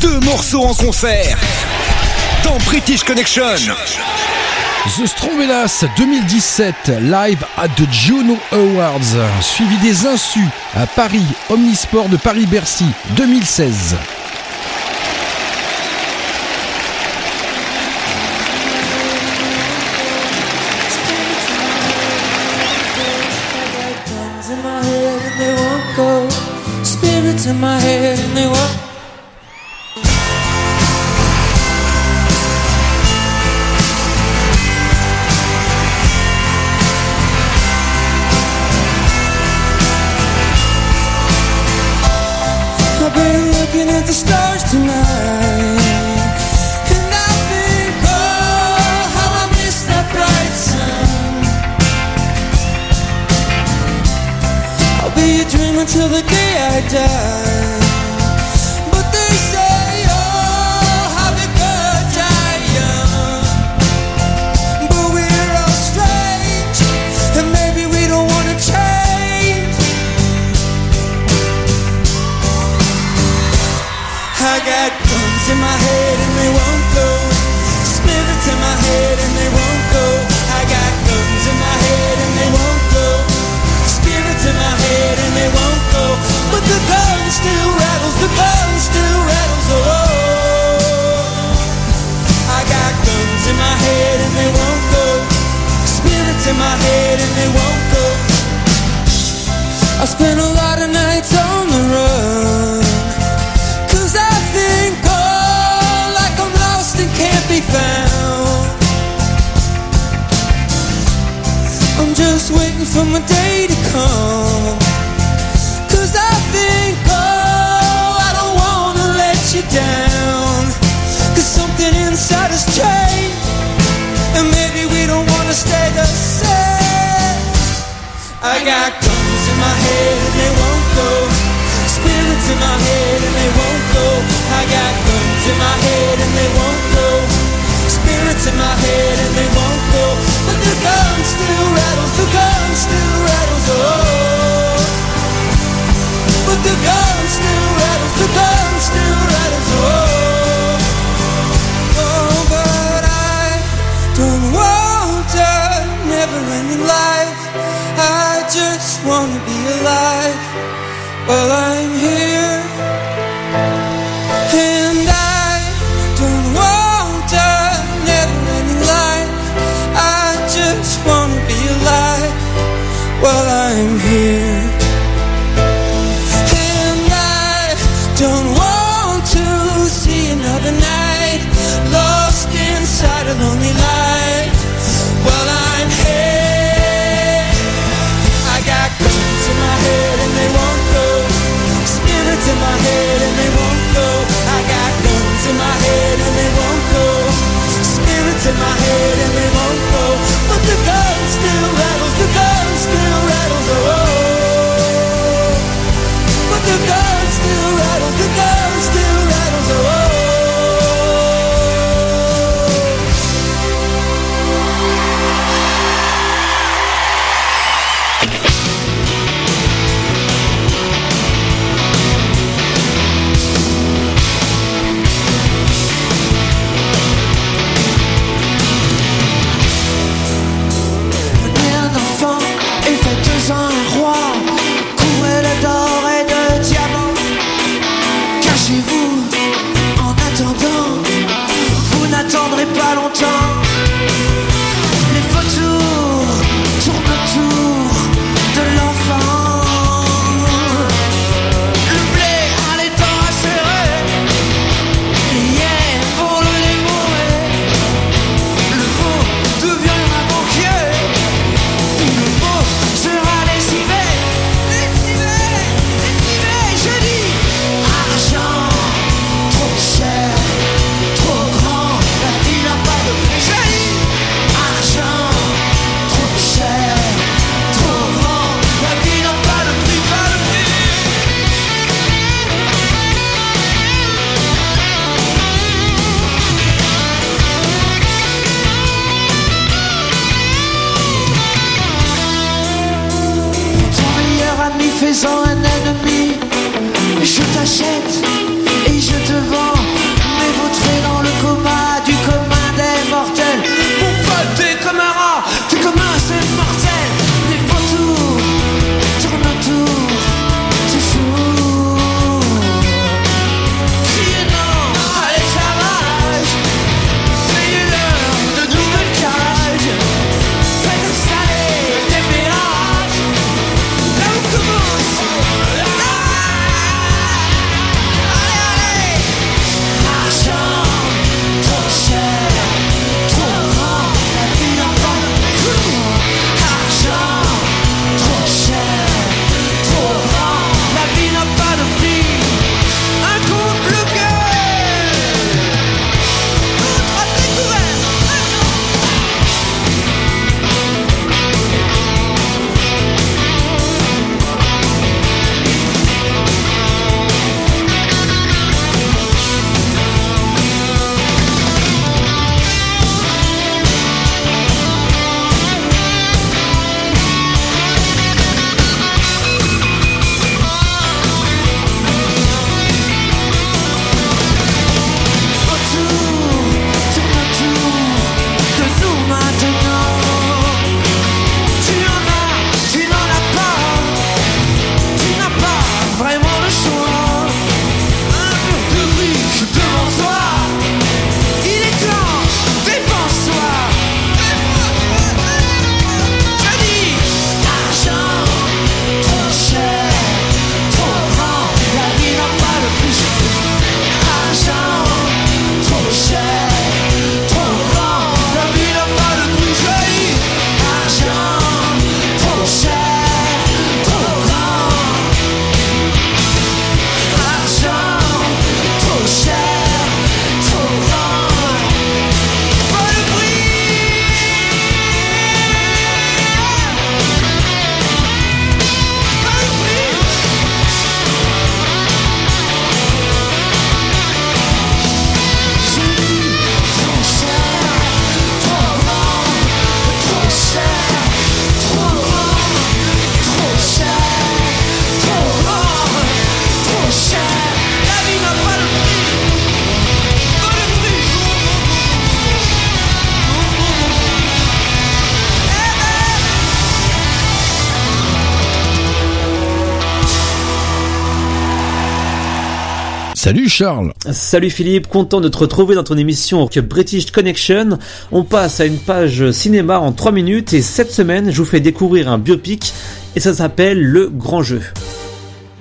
Speaker 18: Deux morceaux en concert. Dans British Connection.
Speaker 7: The Strombelas 2017 live at the Juno Awards, suivi des Insus à Paris, Omnisport de Paris-Bercy 2016. Salut Charles
Speaker 19: Salut Philippe, content de te retrouver dans ton émission British Connection. On passe à une page cinéma en 3 minutes et cette semaine je vous fais découvrir un biopic et ça s'appelle Le Grand Jeu.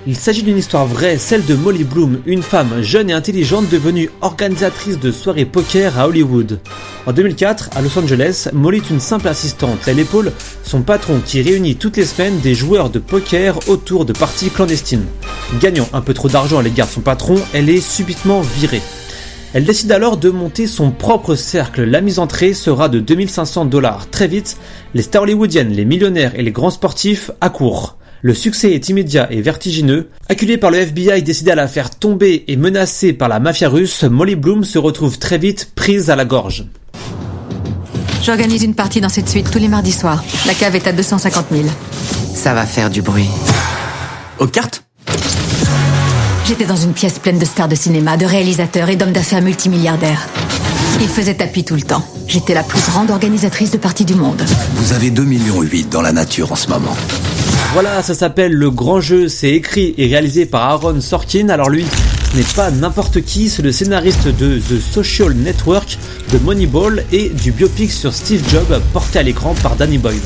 Speaker 19: Il s'agit d'une histoire vraie, celle de Molly Bloom, une femme jeune et intelligente devenue organisatrice de soirées poker à Hollywood. En 2004, à Los Angeles, Molly est une simple assistante. Elle épaule son patron qui réunit toutes les semaines des joueurs de poker autour de parties clandestines. Gagnant un peu trop d'argent à l'égard de son patron, elle est subitement virée. Elle décide alors de monter son propre cercle. La mise en entrée sera de 2500 dollars. Très vite, les stars hollywoodiennes, les millionnaires et les grands sportifs accourent. Le succès est immédiat et vertigineux. Acculé par le FBI décidé à la faire tomber et menacée par la mafia russe, Molly Bloom se retrouve très vite prise à la gorge.
Speaker 8: J'organise une partie dans cette suite tous les mardis soirs. La cave est à 250 000.
Speaker 20: Ça va faire du bruit. Aux cartes?
Speaker 8: J'étais dans une pièce pleine de stars de cinéma, de réalisateurs et d'hommes d'affaires multimilliardaires. Ils faisaient tapis tout le temps. J'étais la plus grande organisatrice de parties du monde.
Speaker 21: Vous avez 2,8 millions dans la nature en ce moment.
Speaker 19: Voilà, ça s'appelle Le Grand Jeu, c'est écrit et réalisé par Aaron Sorkin. Alors lui, ce n'est pas n'importe qui, c'est le scénariste de The Social Network, de Moneyball et du biopic sur Steve Jobs porté à l'écran par Danny Boyle.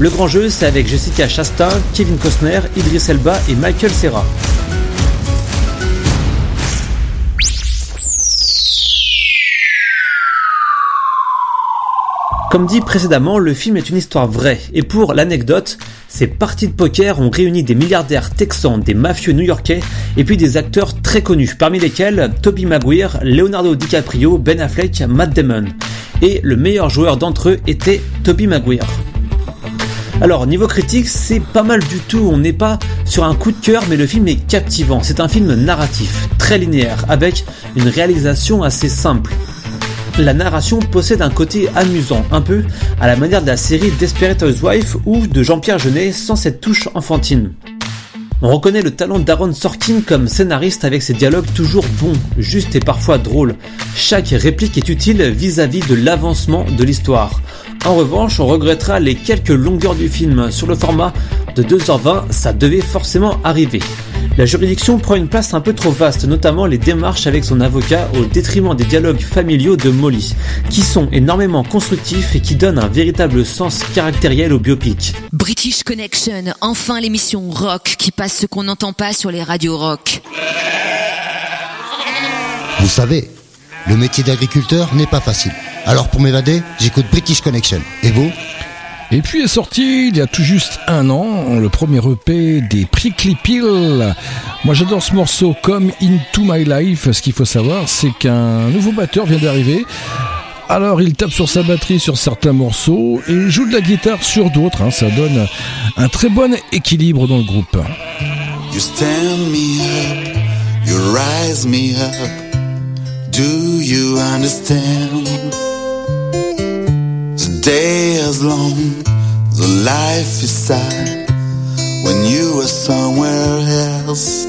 Speaker 19: Le Grand Jeu, c'est avec Jessica Chastain, Kevin Costner, Idris Elba et Michael Serra. Comme dit précédemment, le film est une histoire vraie, et pour l'anecdote, ces parties de poker ont réuni des milliardaires texans, des mafieux new-yorkais, et puis des acteurs très connus, parmi lesquels Toby Maguire, Leonardo DiCaprio, Ben Affleck, Matt Damon. Et le meilleur joueur d'entre eux était Toby Maguire. Alors, niveau critique, c'est pas mal du tout, on n'est pas sur un coup de cœur, mais le film est captivant. C'est un film narratif, très linéaire, avec une réalisation assez simple la narration possède un côté amusant, un peu à la manière de la série Desperate Housewife ou de Jean-Pierre Jeunet sans cette touche enfantine. On reconnaît le talent d'Aaron Sorkin comme scénariste avec ses dialogues toujours bons, justes et parfois drôles. Chaque réplique est utile vis-à-vis de l'avancement de l'histoire. En revanche, on regrettera les quelques longueurs du film. Sur le format de 2h20, ça devait forcément arriver. La juridiction prend une place un peu trop vaste, notamment les démarches avec son avocat au détriment des dialogues familiaux de Molly, qui sont énormément constructifs et qui donnent un véritable sens caractériel au biopic.
Speaker 22: British Connection, enfin l'émission rock qui passe ce qu'on n'entend pas sur les radios rock.
Speaker 23: Vous savez, le métier d'agriculteur n'est pas facile. Alors pour m'évader, j'écoute British Connection. Et vous?
Speaker 7: Et puis est sorti il y a tout juste un an le premier EP des Prickly Pill. Moi j'adore ce morceau comme Into My Life. Ce qu'il faut savoir c'est qu'un nouveau batteur vient d'arriver. Alors il tape sur sa batterie sur certains morceaux et joue de la guitare sur d'autres. hein. Ça donne un très bon équilibre dans le groupe.
Speaker 10: The day is long, the life is sad when you are somewhere else.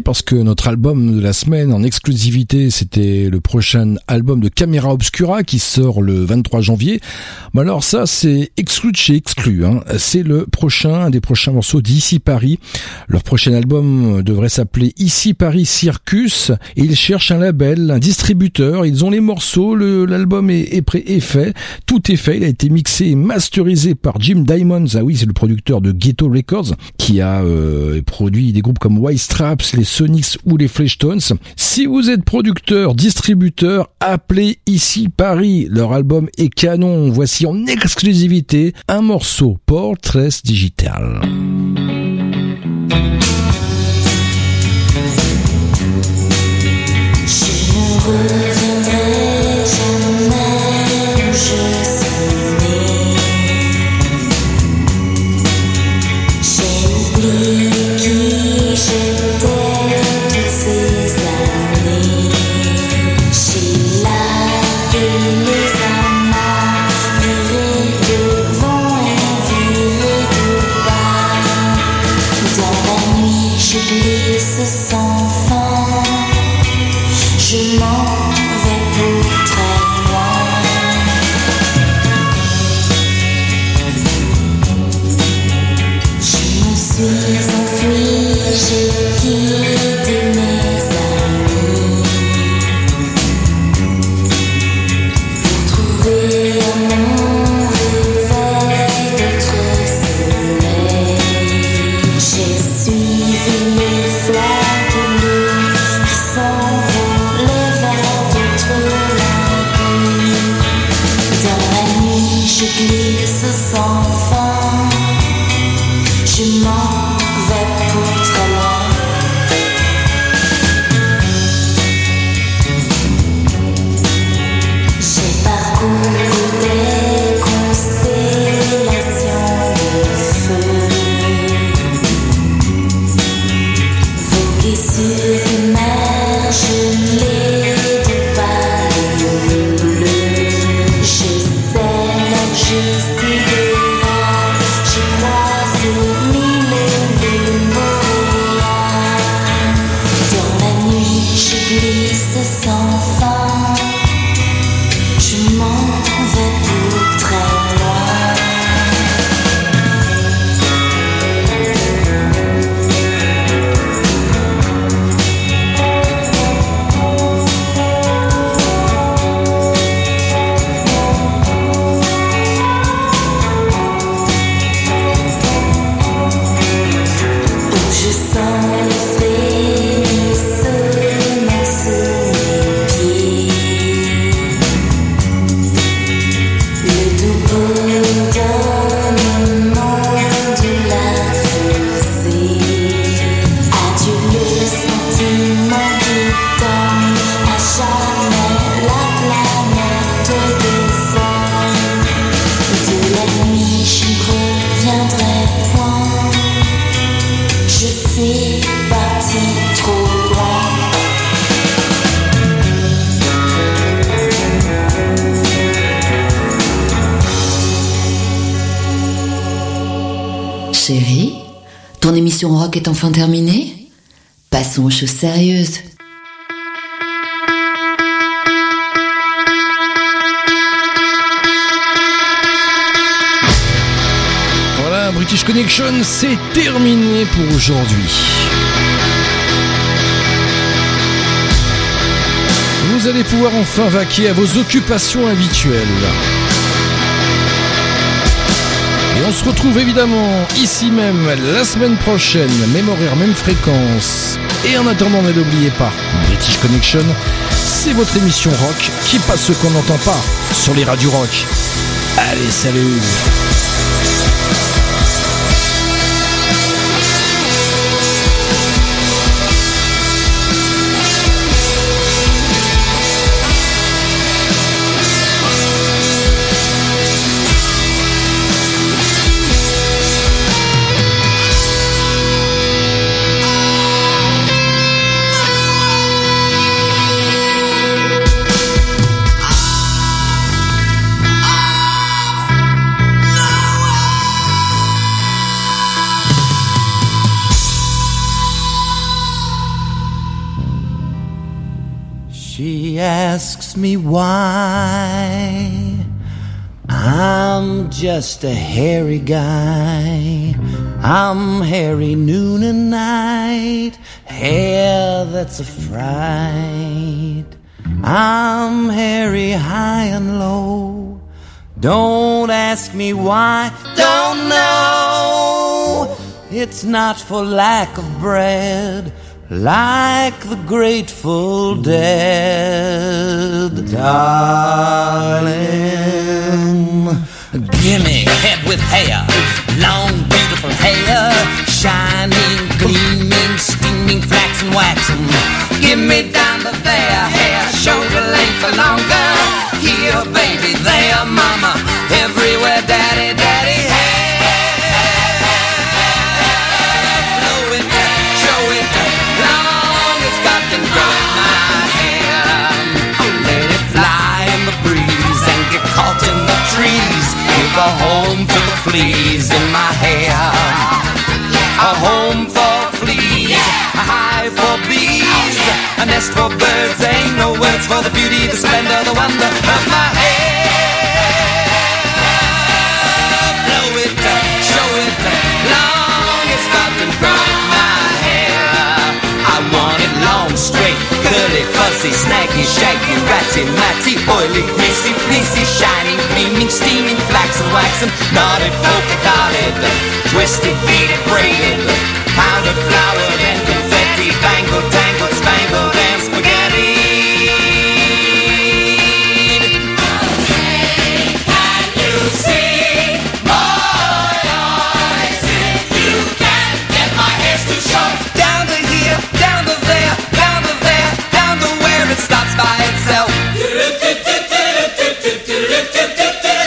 Speaker 24: Parce que notre album de la semaine en exclusivité, c'était le prochain album de Camera Obscura qui sort le 23 janvier. Mais alors ça, c'est exclu de chez exclu. Hein. C'est le prochain, un des prochains morceaux d'Ici Paris. Leur prochain album devrait s'appeler Ici Paris Circus. Ils cherchent un label, un distributeur. Ils ont les morceaux, l'album est, est prêt et fait. Tout est fait. Il a été mixé et masterisé par Jim Diamonds. Ah oui, c'est le producteur de Ghetto Records qui a euh, produit des groupes comme White Straps, les Sonics ou les Fleshtones. Si vous êtes producteur, distributeur, appelez ici Paris. Leur album est canon. Voici en exclusivité un morceau Portraits Digital. Vaquer à vos occupations habituelles. Et on se retrouve évidemment ici même la semaine prochaine, même horaire, même fréquence. Et en attendant, ne l'oubliez pas, British Connection, c'est votre émission rock qui passe ce qu'on n'entend pas sur les radios rock. Allez, salut
Speaker 12: asks me why. I'm just a hairy guy. I'm hairy noon and night. Hair that's a fright. I'm hairy high and low. Don't ask me why. Don't know. It's not for lack of bread. Like the Grateful Dead, darling.
Speaker 25: Gimme head with hair, long beautiful hair, shining, gleaming, steaming, flaxen, waxen. Give me down to there, hair, shoulder length or longer. Here, baby, there, mama, everywhere, daddy, a home to the fleas in my hair. A home for fleas, a hive for bees, a nest for birds. Ain't no words for the beauty, the splendor, the wonder of my hair. Curly, fuzzy, snaggy, shaggy, ratty, matty, oily, greasy, fleecy, shining, gleaming, steaming, flaxen, waxen, knotted, polka dotted, twisted, beaded, braided, powdered, flowered, and confetti, bangled, tangled, spangled, by itself.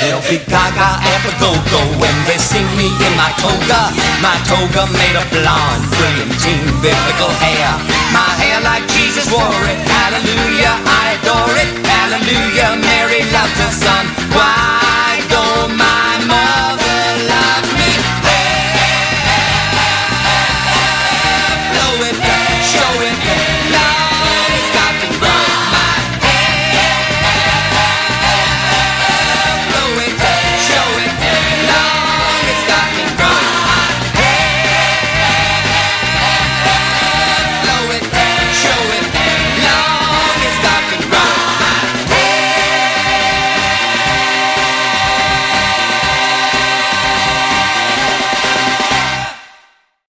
Speaker 25: They'll be gaga at the go-go when they see me in my toga. My toga made of blonde, brilliant, teen, biblical hair. My hair like Jesus wore it. Hallelujah, I adore it. Hallelujah, Mary loved her son. Why?